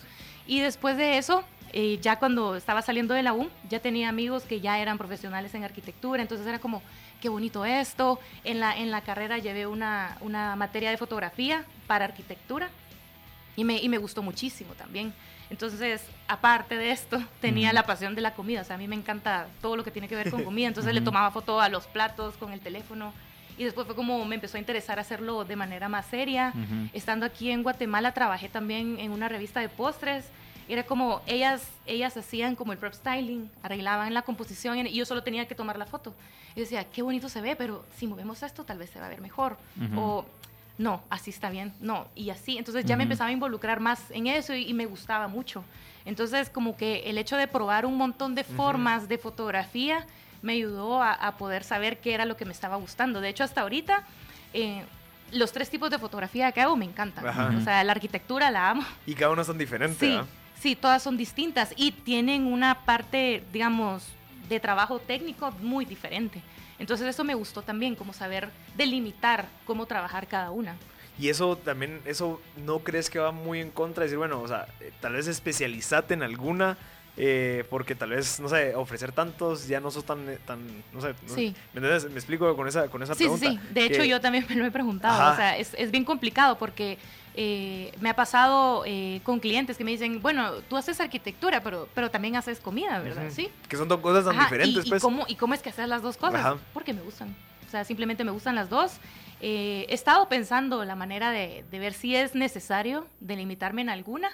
Y después de eso, eh, ya cuando estaba saliendo de la U, ya tenía amigos que ya eran profesionales en arquitectura, entonces era como, qué bonito esto. En la, en la carrera llevé una, una materia de fotografía para arquitectura y me, y me gustó muchísimo también. Entonces, aparte de esto, tenía Ujú. la pasión de la comida. O sea, a mí me encanta todo lo que tiene que ver con comida. Entonces, le Ujú. tomaba foto a los platos con el teléfono. Y después fue como me empezó a interesar hacerlo de manera más seria. Ujú. Estando aquí en Guatemala, trabajé también en una revista de postres. Era como ellas, ellas hacían como el prep styling, arreglaban la composición y yo solo tenía que tomar la foto. Y decía, qué bonito se ve, pero si movemos esto tal vez se va a ver mejor. Ujú. O no, así está bien, no, y así. Entonces ya me Ujú. empezaba a involucrar más en eso y, y me gustaba mucho. Entonces como que el hecho de probar un montón de formas de fotografía me ayudó a, a poder saber qué era lo que me estaba gustando. De hecho, hasta ahorita, eh, los tres tipos de fotografía que hago me encantan. Ajá. O sea, la arquitectura la amo. Y cada una son diferentes, Sí, ¿verdad? Sí, todas son distintas y tienen una parte, digamos, de trabajo técnico muy diferente. Entonces eso me gustó también, como saber delimitar cómo trabajar cada una. Y eso también, eso no crees que va muy en contra de decir, bueno, o sea, eh, tal vez especializate en alguna, eh, porque tal vez, no sé, ofrecer tantos ya no sos tan, eh, tan no sé, Sí. ¿me entiendes? Me explico con esa, con esa Sí, sí, pregunta. sí. De hecho, que- yo también me lo he preguntado. Ajá. O sea, es, es bien complicado porque eh, me ha pasado eh, con clientes que me dicen, bueno, tú haces arquitectura, pero, pero también haces comida, ¿verdad? Sí. Que son dos cosas tan Ajá, diferentes, y, y pues. cómo, ¿Y cómo es que haces las dos cosas? Ajá. Porque me gustan. O sea, simplemente me gustan las dos. Eh, he estado pensando la manera de, de ver si es necesario delimitarme en alguna,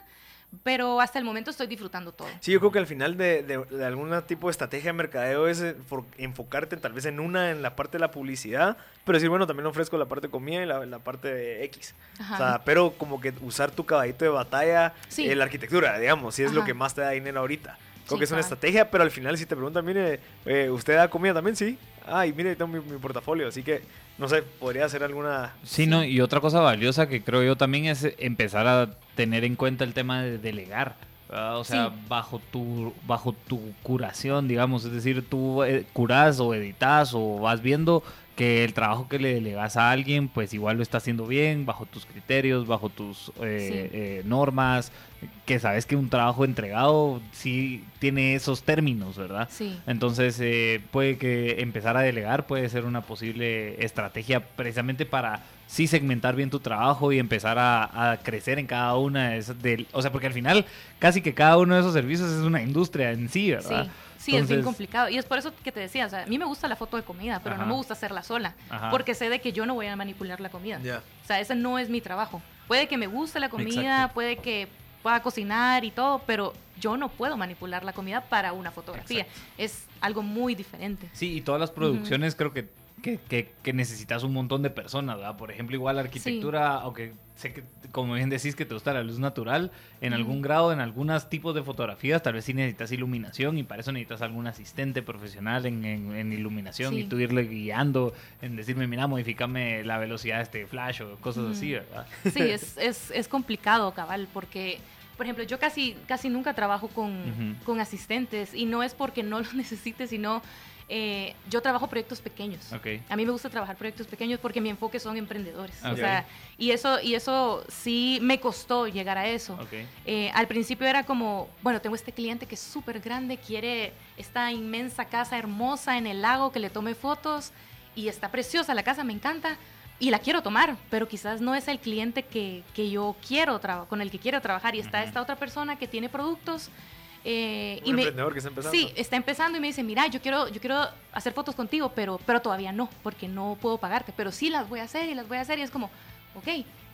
pero hasta el momento estoy disfrutando todo. Sí, yo creo que al final de, de, de algún tipo de estrategia de mercadeo es eh, por enfocarte tal vez en una, en la parte de la publicidad, pero decir, bueno, también ofrezco la parte de comida y la, la parte de X. Ajá. O sea, pero como que usar tu caballito de batalla Sí. en la arquitectura, digamos, si es lo Ajá. que más te da dinero ahorita. Creo Sí, que es una cabal. estrategia, pero al final si te preguntan, mire, eh, ¿usted da comida también? Sí. Ah, y mire, tengo mi, mi portafolio, así que, no sé, podría hacer alguna... Sí, no, y otra cosa valiosa que creo yo también es empezar a tener en cuenta el tema de delegar. ¿verdad? O sea, Sí. bajo tu bajo tu curación, digamos, es decir, tú eh, curas o editas o vas viendo que el trabajo que le delegas a alguien, pues igual lo está haciendo bien, bajo tus criterios, bajo tus eh, Sí. eh, normas, que sabes que un trabajo entregado sí tiene esos términos, ¿verdad? Sí. Entonces, eh, puede que empezar a delegar puede ser una posible estrategia precisamente para sí segmentar bien tu trabajo y empezar a, a crecer en cada una de esas. del- o sea, porque al final casi que cada uno de esos servicios es una industria en sí, Sí, sí, es bien complicado. Y es por eso que te decía, o sea, a mí me gusta la foto de comida, pero Ajá. no me gusta hacerla sola, Ajá. porque sé de que yo no voy a manipular la comida. O sea, ese no es mi trabajo. Puede que me guste la comida, Exacto. puede que pueda cocinar y todo, pero yo no puedo manipular la comida para una fotografía. Es algo muy diferente. Sí, y todas las producciones creo que, que, que- que necesitas un montón de personas, ¿verdad? Por ejemplo, igual la arquitectura, aunque sé que, como bien decís, que te gusta la luz natural, en algún grado, en algunos tipos de fotografías, tal vez sí necesitas iluminación y para eso necesitas algún asistente profesional en, en- en iluminación y Sí. tú irle guiando, en decirme, mira, modifícame la velocidad de este flash o cosas así, ¿verdad? Sí, es, es, es complicado, cabal, porque, por ejemplo, yo casi, casi nunca trabajo con, con asistentes y no es porque no los necesite, sino eh, yo trabajo proyectos pequeños. Ok. A mí me gusta trabajar proyectos pequeños porque mi enfoque son emprendedores. Ok. O sea, y eso, y eso sí me costó llegar a eso. Ok. Eh, al principio era como, bueno, tengo este cliente que es súper grande, quiere esta inmensa casa hermosa en el lago que le tome fotos y está preciosa la casa, me encanta y la quiero tomar, pero quizás no es el cliente que, que yo quiero con el que quiero trabajar y está Ujú. esta otra persona que tiene productos Eh, Un y me- emprendedor que está empezando. Sí, está empezando y me dice, mira, yo quiero, yo quiero hacer fotos contigo, pero, pero todavía no, porque no puedo pagarte, pero sí las voy a hacer y las voy a hacer y es como, ok,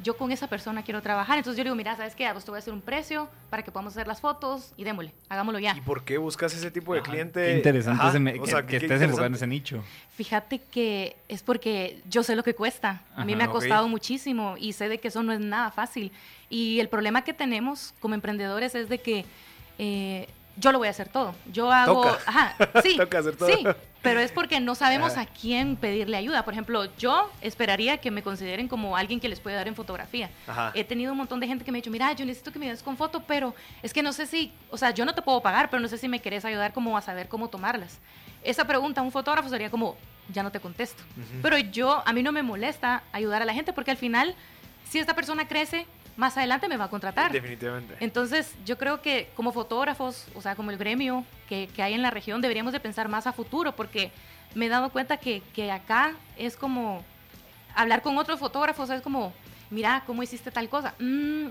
yo con esa persona quiero trabajar, entonces yo le digo, mira, ¿sabes qué? A vos te voy a hacer un precio para que podamos hacer las fotos y démosle, hagámoslo ya. ¿Y por qué buscas ese tipo de Ajá, cliente? Qué interesante Ajá, ese me- o que, sea, que qué estés enfocado en ese nicho. Fíjate que es porque yo sé lo que cuesta. A mí Ajá, me ha costado muchísimo y sé de que eso no es nada fácil. Y el problema que tenemos como emprendedores es de que eh, yo lo voy a hacer todo. Yo hago... Toca. Ajá, sí. Toca hacer todo. Sí, pero es porque no sabemos Ajá. a quién pedirle ayuda. Por ejemplo, yo esperaría que me consideren como alguien que les puede dar en fotografía. Ajá. He tenido un montón de gente que me ha dicho, mira, yo necesito que me ayudes con foto, pero es que no sé si, o sea, yo no te puedo pagar, pero no sé si me querés ayudar como a saber cómo tomarlas. Esa pregunta a un fotógrafo sería como, ya no te contesto. Pero yo, a mí no me molesta ayudar a la gente porque al final, si esta persona crece, más adelante me va a contratar. Definitivamente. Entonces, yo creo que como fotógrafos, o sea, como el gremio que, que hay en la región, deberíamos de pensar más a futuro, porque me he dado cuenta que, que acá es como hablar con otros fotógrafos, es como, mira, ¿cómo hiciste tal cosa? Mm,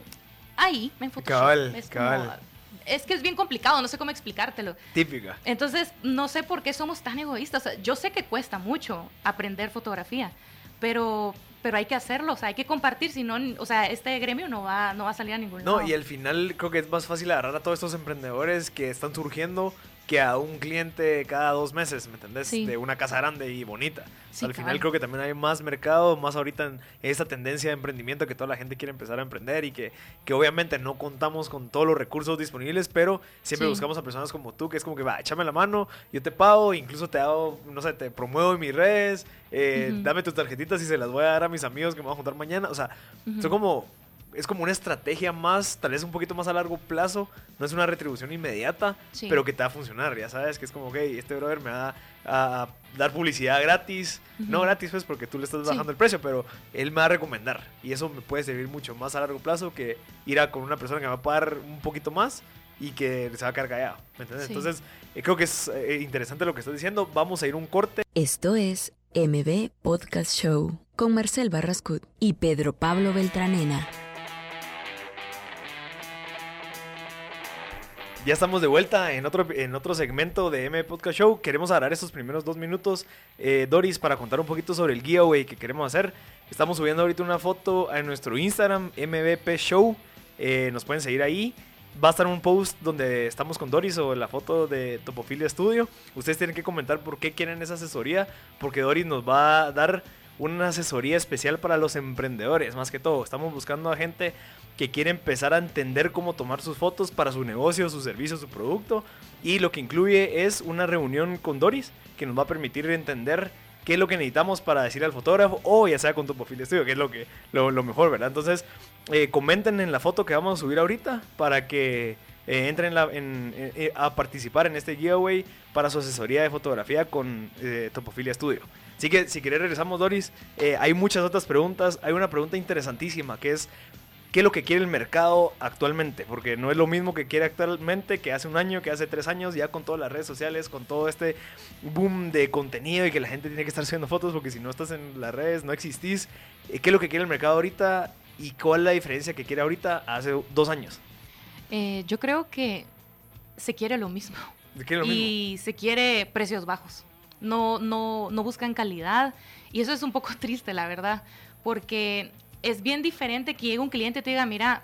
ahí, en Photoshop. Cabal, es, como- cabal. es que es bien complicado, no sé cómo explicártelo. Típica. Entonces, no sé por qué somos tan egoístas. O sea, yo sé que cuesta mucho aprender fotografía, pero, pero hay que hacerlo, o sea, hay que compartir, si no, o sea, este gremio no va, no va a salir a ningún lado. No, y al final creo que es más fácil agarrar a todos estos emprendedores que están surgiendo que a un cliente cada dos meses, ¿me entendés? Sí. De una casa grande y bonita. Sí, al final creo que también hay más mercado, más ahorita en esta tendencia de emprendimiento que toda la gente quiere empezar a emprender y que, que obviamente no contamos con todos los recursos disponibles, pero siempre Sí. buscamos a personas como tú, que es como que va, échame la mano, yo te pago, incluso te hago, no sé, te promuevo en mis redes, eh, dame tus tarjetitas y se las voy a dar a mis amigos que me voy a juntar mañana. O sea, Ujú. son como es como una estrategia más, tal vez un poquito más a largo plazo, no es una retribución inmediata, Sí. pero que te va a funcionar, ya sabes, que es como, ok, este brother me va a dar publicidad gratis, no gratis pues porque tú le estás Sí. bajando el precio, pero él me va a recomendar y eso me puede servir mucho más a largo plazo que ir a con una persona que me va a pagar un poquito más y que se va a quedar callado, ¿me entiendes? Sí. Entonces, eh, creo que es eh, interesante lo que estás diciendo, vamos a ir a un corte. Esto es MB Podcast Show con Marcel Barrascut y Pedro Pablo Beltranena. Ya estamos de vuelta en otro, en otro segmento de M Podcast Show. Queremos agarrar estos primeros dos minutos, eh, Doris, para contar un poquito sobre el giveaway que queremos hacer. Estamos subiendo ahorita una foto a nuestro Instagram, MVP Show. Eh, nos pueden seguir ahí. Va a estar un post donde estamos con Doris o la foto de Topofilia Studio. Ustedes tienen que comentar por qué quieren esa asesoría, porque Doris nos va a dar una asesoría especial para los emprendedores, más que todo. Estamos buscando a gente que quiere empezar a entender cómo tomar sus fotos para su negocio, su servicio, su producto. Y lo que incluye es una reunión con Doris que nos va a permitir entender qué es lo que necesitamos para decirle al fotógrafo o ya sea con Topofilia Studio, que es lo, que, lo, mejor, ¿verdad? Entonces, eh, comenten en la foto que vamos a subir ahorita para que eh, entren eh, a participar en este giveaway para su asesoría de fotografía con Topofilia Studio. Así que si querés regresamos, Doris. Hay muchas otras preguntas. Hay una pregunta interesantísima que es qué es lo que quiere el mercado actualmente, porque no es lo mismo que quiere actualmente que hace un año, que hace tres años, ya con todas las redes sociales, con todo este boom de contenido y que la gente tiene que estar haciendo fotos, porque si no estás en las redes no existís. Eh, ¿Qué es lo que quiere el mercado ahorita y cuál es la diferencia que quiere ahorita hace dos años? Eh, yo creo que se quiere lo mismo. ¿Qué es lo mismo? y se quiere precios bajos. No, no, no buscan calidad. Y eso es un poco triste, la verdad, porque es bien diferente que llegue un cliente y te diga, mira,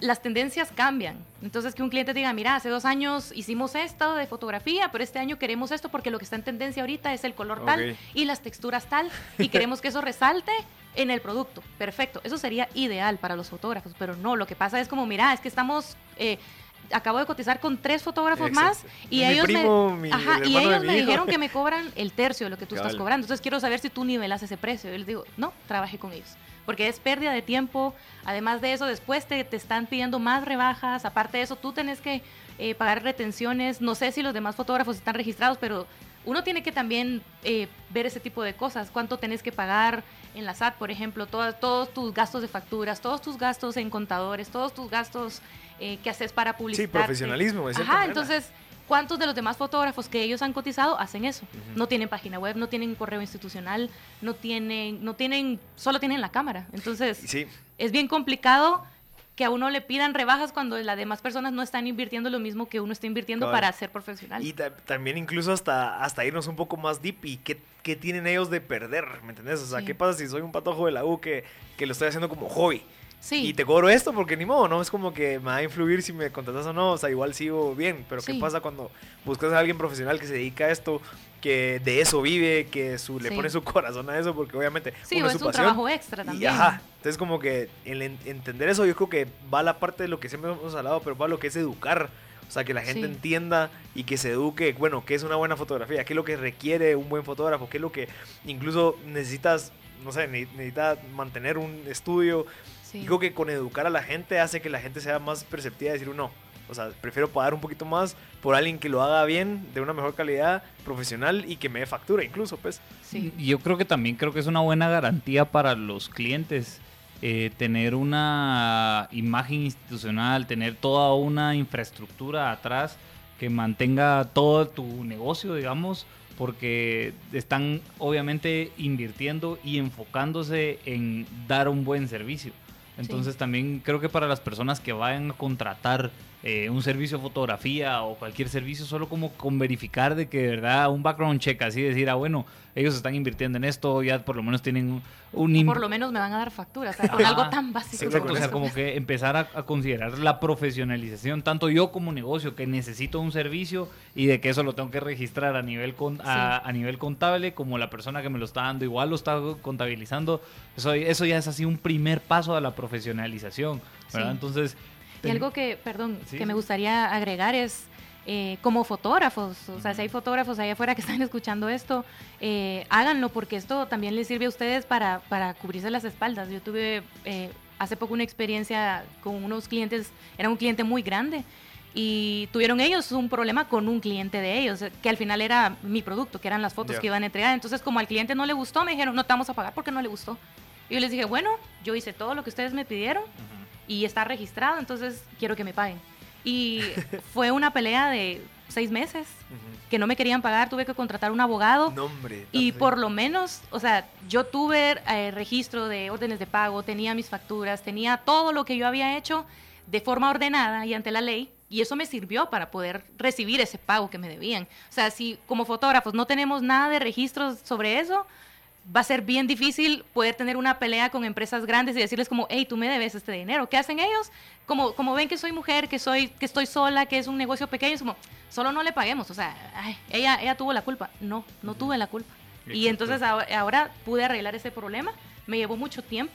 las tendencias cambian. Entonces que un cliente te diga, mira, hace dos años hicimos esto de fotografía, pero este año queremos esto porque lo que está en tendencia ahorita es el color tal y las texturas tal y queremos que eso resalte en el producto. Perfecto, eso sería ideal para los fotógrafos, pero no, lo que pasa es como, mira, es que estamos... eh, Acabo de cotizar con tres fotógrafos más y Mi ellos primo, me, mi- Ajá, el y ellos me dijeron que me cobran el tercio de lo que tú estás cobrando. Entonces quiero saber si tú nivelas ese precio. Yo les digo, no, trabaje con ellos. Porque es pérdida de tiempo. Además de eso, después te, te están pidiendo más rebajas. Aparte de eso, tú tenés que eh, pagar retenciones. No sé si los demás fotógrafos están registrados, pero uno tiene que también eh, ver ese tipo de cosas. ¿Cuánto tenés que pagar en la SAT, por ejemplo? Todas- todos tus gastos de facturas, todos tus gastos en contadores, todos tus gastos eh, que haces para publicitar. profesionalismo, de cierta Ajá, entonces, ¿cuántos de los demás fotógrafos que ellos han cotizado hacen eso? No tienen página web, no tienen correo institucional, no tienen, no tienen, solo tienen la cámara. Entonces, Sí, es bien complicado que a uno le pidan rebajas cuando las demás personas no están invirtiendo lo mismo que uno está invirtiendo para ser profesional. Y ta- también incluso hasta, hasta irnos un poco más deep y qué, qué tienen ellos de perder, ¿me entendés? O sea, Sí. ¿qué pasa si soy un patojo de la U que, que lo estoy haciendo como hobby? Sí, Y te cobro esto porque ni modo, no es como que me va a influir si me contratas o no, o sea, igual sigo bien, pero ¿qué pasa cuando buscas a alguien profesional que se dedica a esto, que de eso vive, que su, le Sí. pone su corazón a eso, porque obviamente sí, uno es su un pasión. trabajo extra Y, también. ajá, entonces como que el en- entender eso yo creo que va a la parte de lo que siempre hemos hablado, pero va a lo que es educar. O sea, que la gente Sí. entienda y que se eduque, bueno, qué es una buena fotografía, qué es lo que requiere un buen fotógrafo, qué es lo que incluso necesitas, no sé, ne- necesitas mantener un estudio. Sí. Creo que con educar a la gente hace que la gente sea más perceptiva de decir, no, o sea, prefiero pagar un poquito más por alguien que lo haga bien, de una mejor calidad, profesional y que me dé factura incluso, pues. Sí. Yo creo que también creo que es una buena garantía para los clientes eh, tener una imagen institucional, tener toda una infraestructura atrás que mantenga todo tu negocio, digamos, porque están obviamente invirtiendo y enfocándose en dar un buen servicio. Entonces también creo que para las personas que vayan a contratar eh, un servicio de fotografía o cualquier servicio, solo como con verificar de que de verdad un background check, así decir, ah, bueno, ellos están invirtiendo en esto, ya por lo menos tienen un... im- Por lo menos me van a dar factura, o sea, con algo tan básico. Exacto, o sea, como que empezar a, a considerar la profesionalización, tanto yo como negocio, que necesito un servicio y de que eso lo tengo que registrar a nivel, con, a, a nivel contable, como la persona que me lo está dando igual lo está contabilizando. Eso, eso ya es así un primer paso a la profesionalización, ¿verdad? Sí. Entonces... Y algo que, perdón, Sí, que me gustaría agregar es, eh, como fotógrafos, o sea, si hay fotógrafos allá afuera que están escuchando esto, eh, háganlo porque esto también les sirve a ustedes para, para cubrirse las espaldas. Yo tuve eh, hace poco una experiencia con unos clientes, era un cliente muy grande y tuvieron ellos un problema con un cliente de ellos, que al final era mi producto, que eran las fotos que iban a entregar. Entonces, como al cliente no le gustó, me dijeron, no te vamos a pagar porque no le gustó. Y yo les dije, bueno, yo hice todo lo que ustedes me pidieron y está registrado, entonces quiero que me paguen. Y fue una pelea de seis meses que no me querían pagar, tuve que contratar un abogado. Y por lo menos, o sea, yo tuve eh, registro de órdenes de pago, tenía mis facturas, tenía todo lo que yo había hecho de forma ordenada y ante la ley. Y eso me sirvió para poder recibir ese pago que me debían. O sea, si como fotógrafos no tenemos nada de registros sobre eso, va a ser bien difícil poder tener una pelea con empresas grandes y decirles como, hey, tú me debes este dinero. ¿Qué hacen ellos? Como, como ven que soy mujer, que soy, que estoy sola, que es un negocio pequeño, es como, solo no le paguemos. O sea, ay, ella, ella tuvo la culpa. No, no tuve la culpa. Y entonces ahora, ahora pude arreglar ese problema. Me llevó mucho tiempo,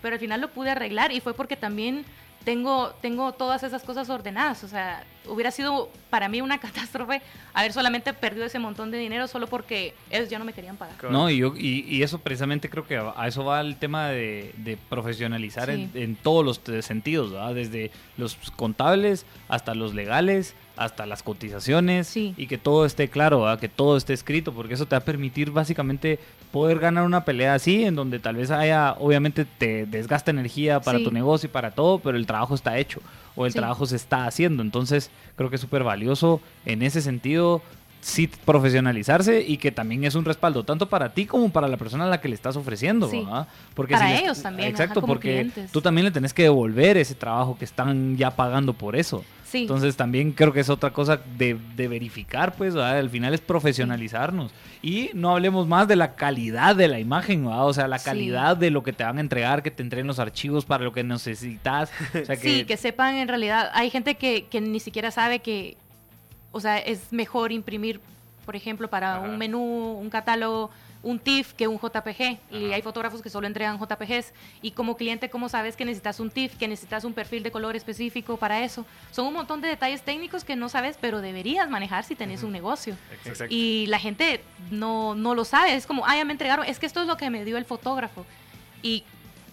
pero al final lo pude arreglar y fue porque también tengo, tengo todas esas cosas ordenadas. O sea, hubiera sido para mí una catástrofe haber solamente perdido ese montón de dinero solo porque ellos ya no me querían pagar. No, y, yo, y, y eso precisamente creo que a eso va el tema de, de profesionalizar en, Sí. en todos los sentidos, ¿verdad? desde los contables hasta los legales, hasta las cotizaciones Sí. y que todo esté claro, ¿verdad? que todo esté escrito, porque eso te va a permitir básicamente poder ganar una pelea así, en donde tal vez haya, obviamente te desgasta energía para Sí. tu negocio y para todo, pero el trabajo está hecho o el Sí. trabajo se está haciendo. Entonces creo que es súper valioso en ese sentido sí profesionalizarse y que también es un respaldo tanto para ti como para la persona a la que le estás ofreciendo, Sí. ¿verdad? Porque Para si ellos también, Exacto, porque clientes. tú también le tenés que devolver ese trabajo que están ya pagando por eso. Sí. Entonces también creo que es otra cosa de, de verificar, pues, ¿verdad? al final es profesionalizarnos. Y no hablemos más de la calidad de la imagen, ¿verdad? o sea, la Sí. calidad de lo que te van a entregar, que te entreguen los archivos para lo que necesitas. O sea, Sí, que sepan en realidad, hay gente que, que ni siquiera sabe que, o sea, es mejor imprimir, por ejemplo, para Ajá. un menú, un catálogo, un TIFF que un JPG. Y hay fotógrafos que solo entregan JPGs. Y como cliente, ¿cómo sabes que necesitas un TIFF, que necesitas un perfil de color específico para eso? Son un montón de detalles técnicos que no sabes, pero deberías manejar si tenés un negocio. Exacto. Y la gente no, no lo sabe. Es como, ah, ya me entregaron. Es que esto es lo que me dio el fotógrafo. Y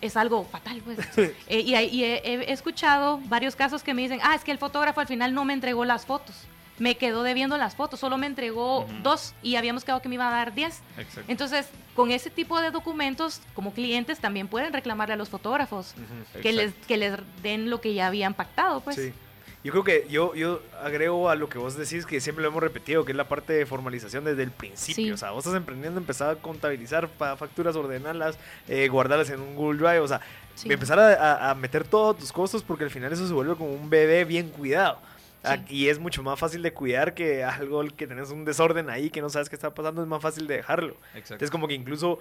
es algo fatal, pues. Eh, y hay- y he, he escuchado varios casos que me dicen, ah, es que el fotógrafo al final no me entregó las fotos. Me quedó debiendo las fotos, solo me entregó dos y habíamos quedado que me iba a dar diez. Exacto. Entonces, con ese tipo de documentos, como clientes, también pueden reclamarle a los fotógrafos que les, que les den lo que ya habían pactado, pues. Sí. Yo creo que yo, yo agrego a lo que vos decís, que siempre lo hemos repetido, que es la parte de formalización desde el principio. Sí. O sea, vos estás emprendiendo, empezar a contabilizar facturas, ordenarlas, eh, guardarlas en un Google Drive. O sea, Sí. empezar a, a- a meter todos tus costos porque al final eso se vuelve como un bebé bien cuidado. Ah, Sí. Y es mucho más fácil de cuidar que algo que tenés un desorden ahí, que no sabes qué está pasando, es más fácil de dejarlo. Entonces como que incluso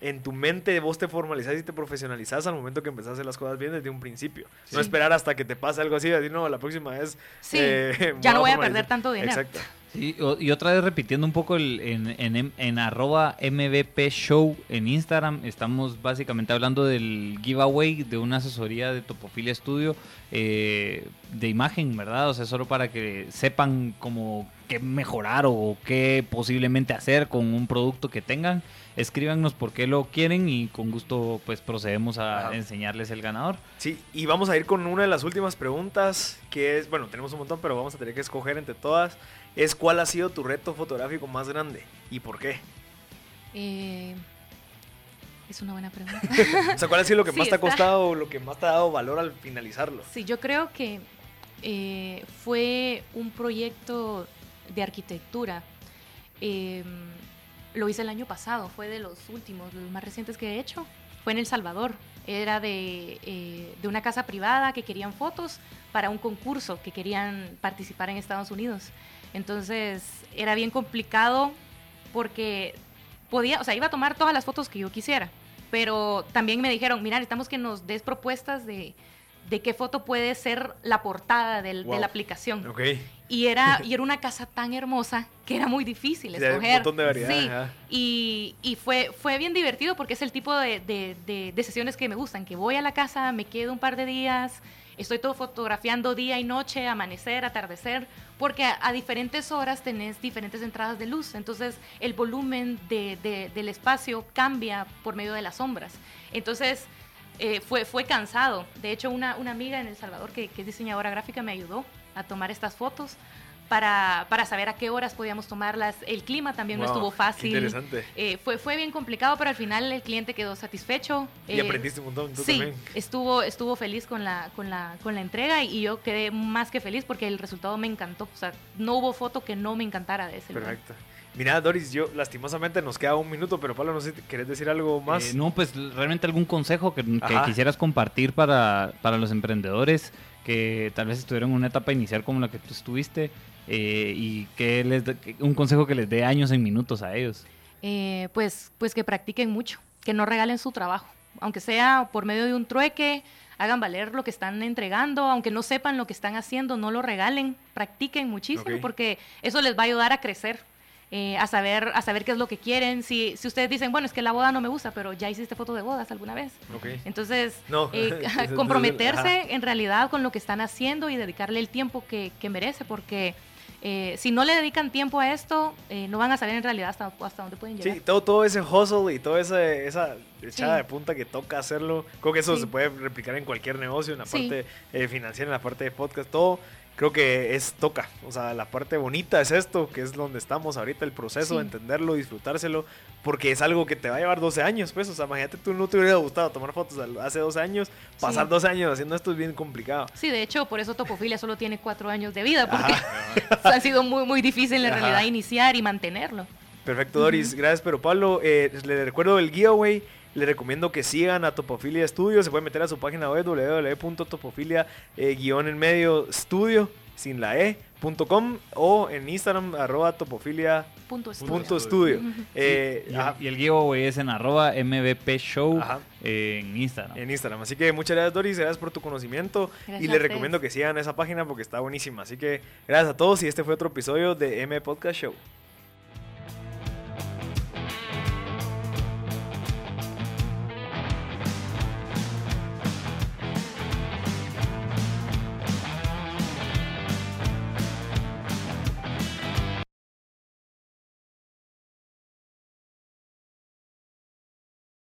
en tu mente vos te formalizás y te profesionalizás al momento que empezás a hacer las cosas bien desde un principio. No esperar hasta que te pase algo así y decir, no, la próxima vez... Sí, eh, ya no voy a formalizar". perder tanto dinero. Exacto. Sí, y otra vez repitiendo un poco el, en, en, en arroba MVP Show en Instagram, estamos básicamente hablando del giveaway de una asesoría de Topofilia Studio eh, de imagen, ¿verdad? O sea, solo para que sepan como qué mejorar o qué posiblemente hacer con un producto que tengan. Escríbanos por qué lo quieren y con gusto pues procedemos a Ajá. enseñarles el ganador. Sí, y vamos a ir con una de las últimas preguntas, que es, bueno, tenemos un montón, pero vamos a tener que escoger entre todas. Es cuál ha sido tu reto fotográfico más grande y por qué. Eh, es una buena pregunta. O sea, cuál ha sido lo que Sí, más te ha costado o lo que más te ha dado valor al finalizarlo. Sí, yo creo que eh, fue un proyecto de arquitectura. Eh, lo hice el año pasado, fue de los últimos, los más recientes que he hecho. Fue en El Salvador. Era de, eh, de una casa privada que querían fotos para un concurso que querían participar en Estados Unidos. Entonces era bien complicado porque podía, o sea, iba a tomar todas las fotos que yo quisiera, pero también me dijeron, mira, necesitamos que nos des propuestas de, de qué foto puede ser la portada del- de la aplicación. Ok. Y era, y era una casa tan hermosa que era muy difícil hay un escoger. montón de variedad, Sí, ajá. y, y fue, fue bien divertido porque es el tipo de, de- de- de sesiones que me gustan, que voy a la casa, me quedo un par de días, estoy todo fotografiando día y noche, amanecer, atardecer, porque a, diferentes horas tenés diferentes entradas de luz, entonces el volumen de- de- del espacio cambia por medio de las sombras. Entonces eh, fue, fue cansado. De hecho, una, una amiga en El Salvador que, que es diseñadora gráfica me ayudó a tomar estas fotos para, para saber a qué horas podíamos tomarlas. El clima también no estuvo fácil. interesante. Eh, fue, fue bien complicado, pero al final el cliente quedó satisfecho. Y Eh, aprendiste un montón, tú sí, también. estuvo, estuvo feliz con la, con, la, con la entrega y yo quedé más que feliz porque el resultado me encantó. O sea, no hubo foto que no me encantara de ese lugar. Perfecto. Mira, Doris, yo lastimosamente nos queda un minuto, pero Pablo, no sé si querés decir algo más. Eh, no, pues realmente algún consejo que, que quisieras compartir para, para los emprendedores que tal vez estuvieron en una etapa inicial como la que tú estuviste eh, y que les un consejo que les dé años en minutos a ellos. Eh, pues, pues que practiquen mucho, que no regalen su trabajo, aunque sea por medio de un trueque, hagan valer lo que están entregando, aunque no sepan lo que están haciendo, no lo regalen, practiquen muchísimo porque eso les va a ayudar a crecer. eh, a saber a saber qué es lo que quieren si, si ustedes dicen bueno es que la boda no me gusta pero ya hiciste foto de bodas alguna vez Ok. entonces No. eh, Entonces, comprometerse en realidad con lo que están haciendo y dedicarle el tiempo que, que merece porque eh, si no le dedican tiempo a esto eh, no van a saber en realidad hasta, hasta dónde pueden llegar Sí, todo, todo ese hustle y toda esa, esa echada Sí. de punta que toca hacerlo, creo que eso Sí. se puede replicar en cualquier negocio, en la Sí. parte eh, financiera, en la parte de podcast, todo. Creo que es toca, o sea, la parte bonita es esto, que es donde estamos ahorita, el proceso, Sí. entenderlo, disfrutárselo, porque es algo que te va a llevar 12 años, pues, o sea, imagínate tú no te hubiera gustado tomar fotos hace 12 años, pasar 12 años haciendo esto es bien complicado. Sí, de hecho, por eso Topofilia solo tiene cuatro años de vida, porque ha sido muy, muy difícil en Ajá. realidad iniciar y mantenerlo. Perfecto, Doris. Gracias, pero Pablo, eh, le recuerdo el giveaway. Le recomiendo que sigan a Topofilia Studio. Se puede meter a su página web www.topofilia eh, guion en medio studio sin la e punto com o en Instagram arroba topofilia Punto estudio. punto estudio. Eh, Y el, y el giveaway es en arroba MVP Show Ajá. eh, en Instagram. en Instagram. Así que muchas gracias, Doris. Gracias por tu conocimiento. Gracias y les recomiendo que sigan esa página porque está buenísima. Así que gracias a todos y este fue otro episodio de M Podcast Show.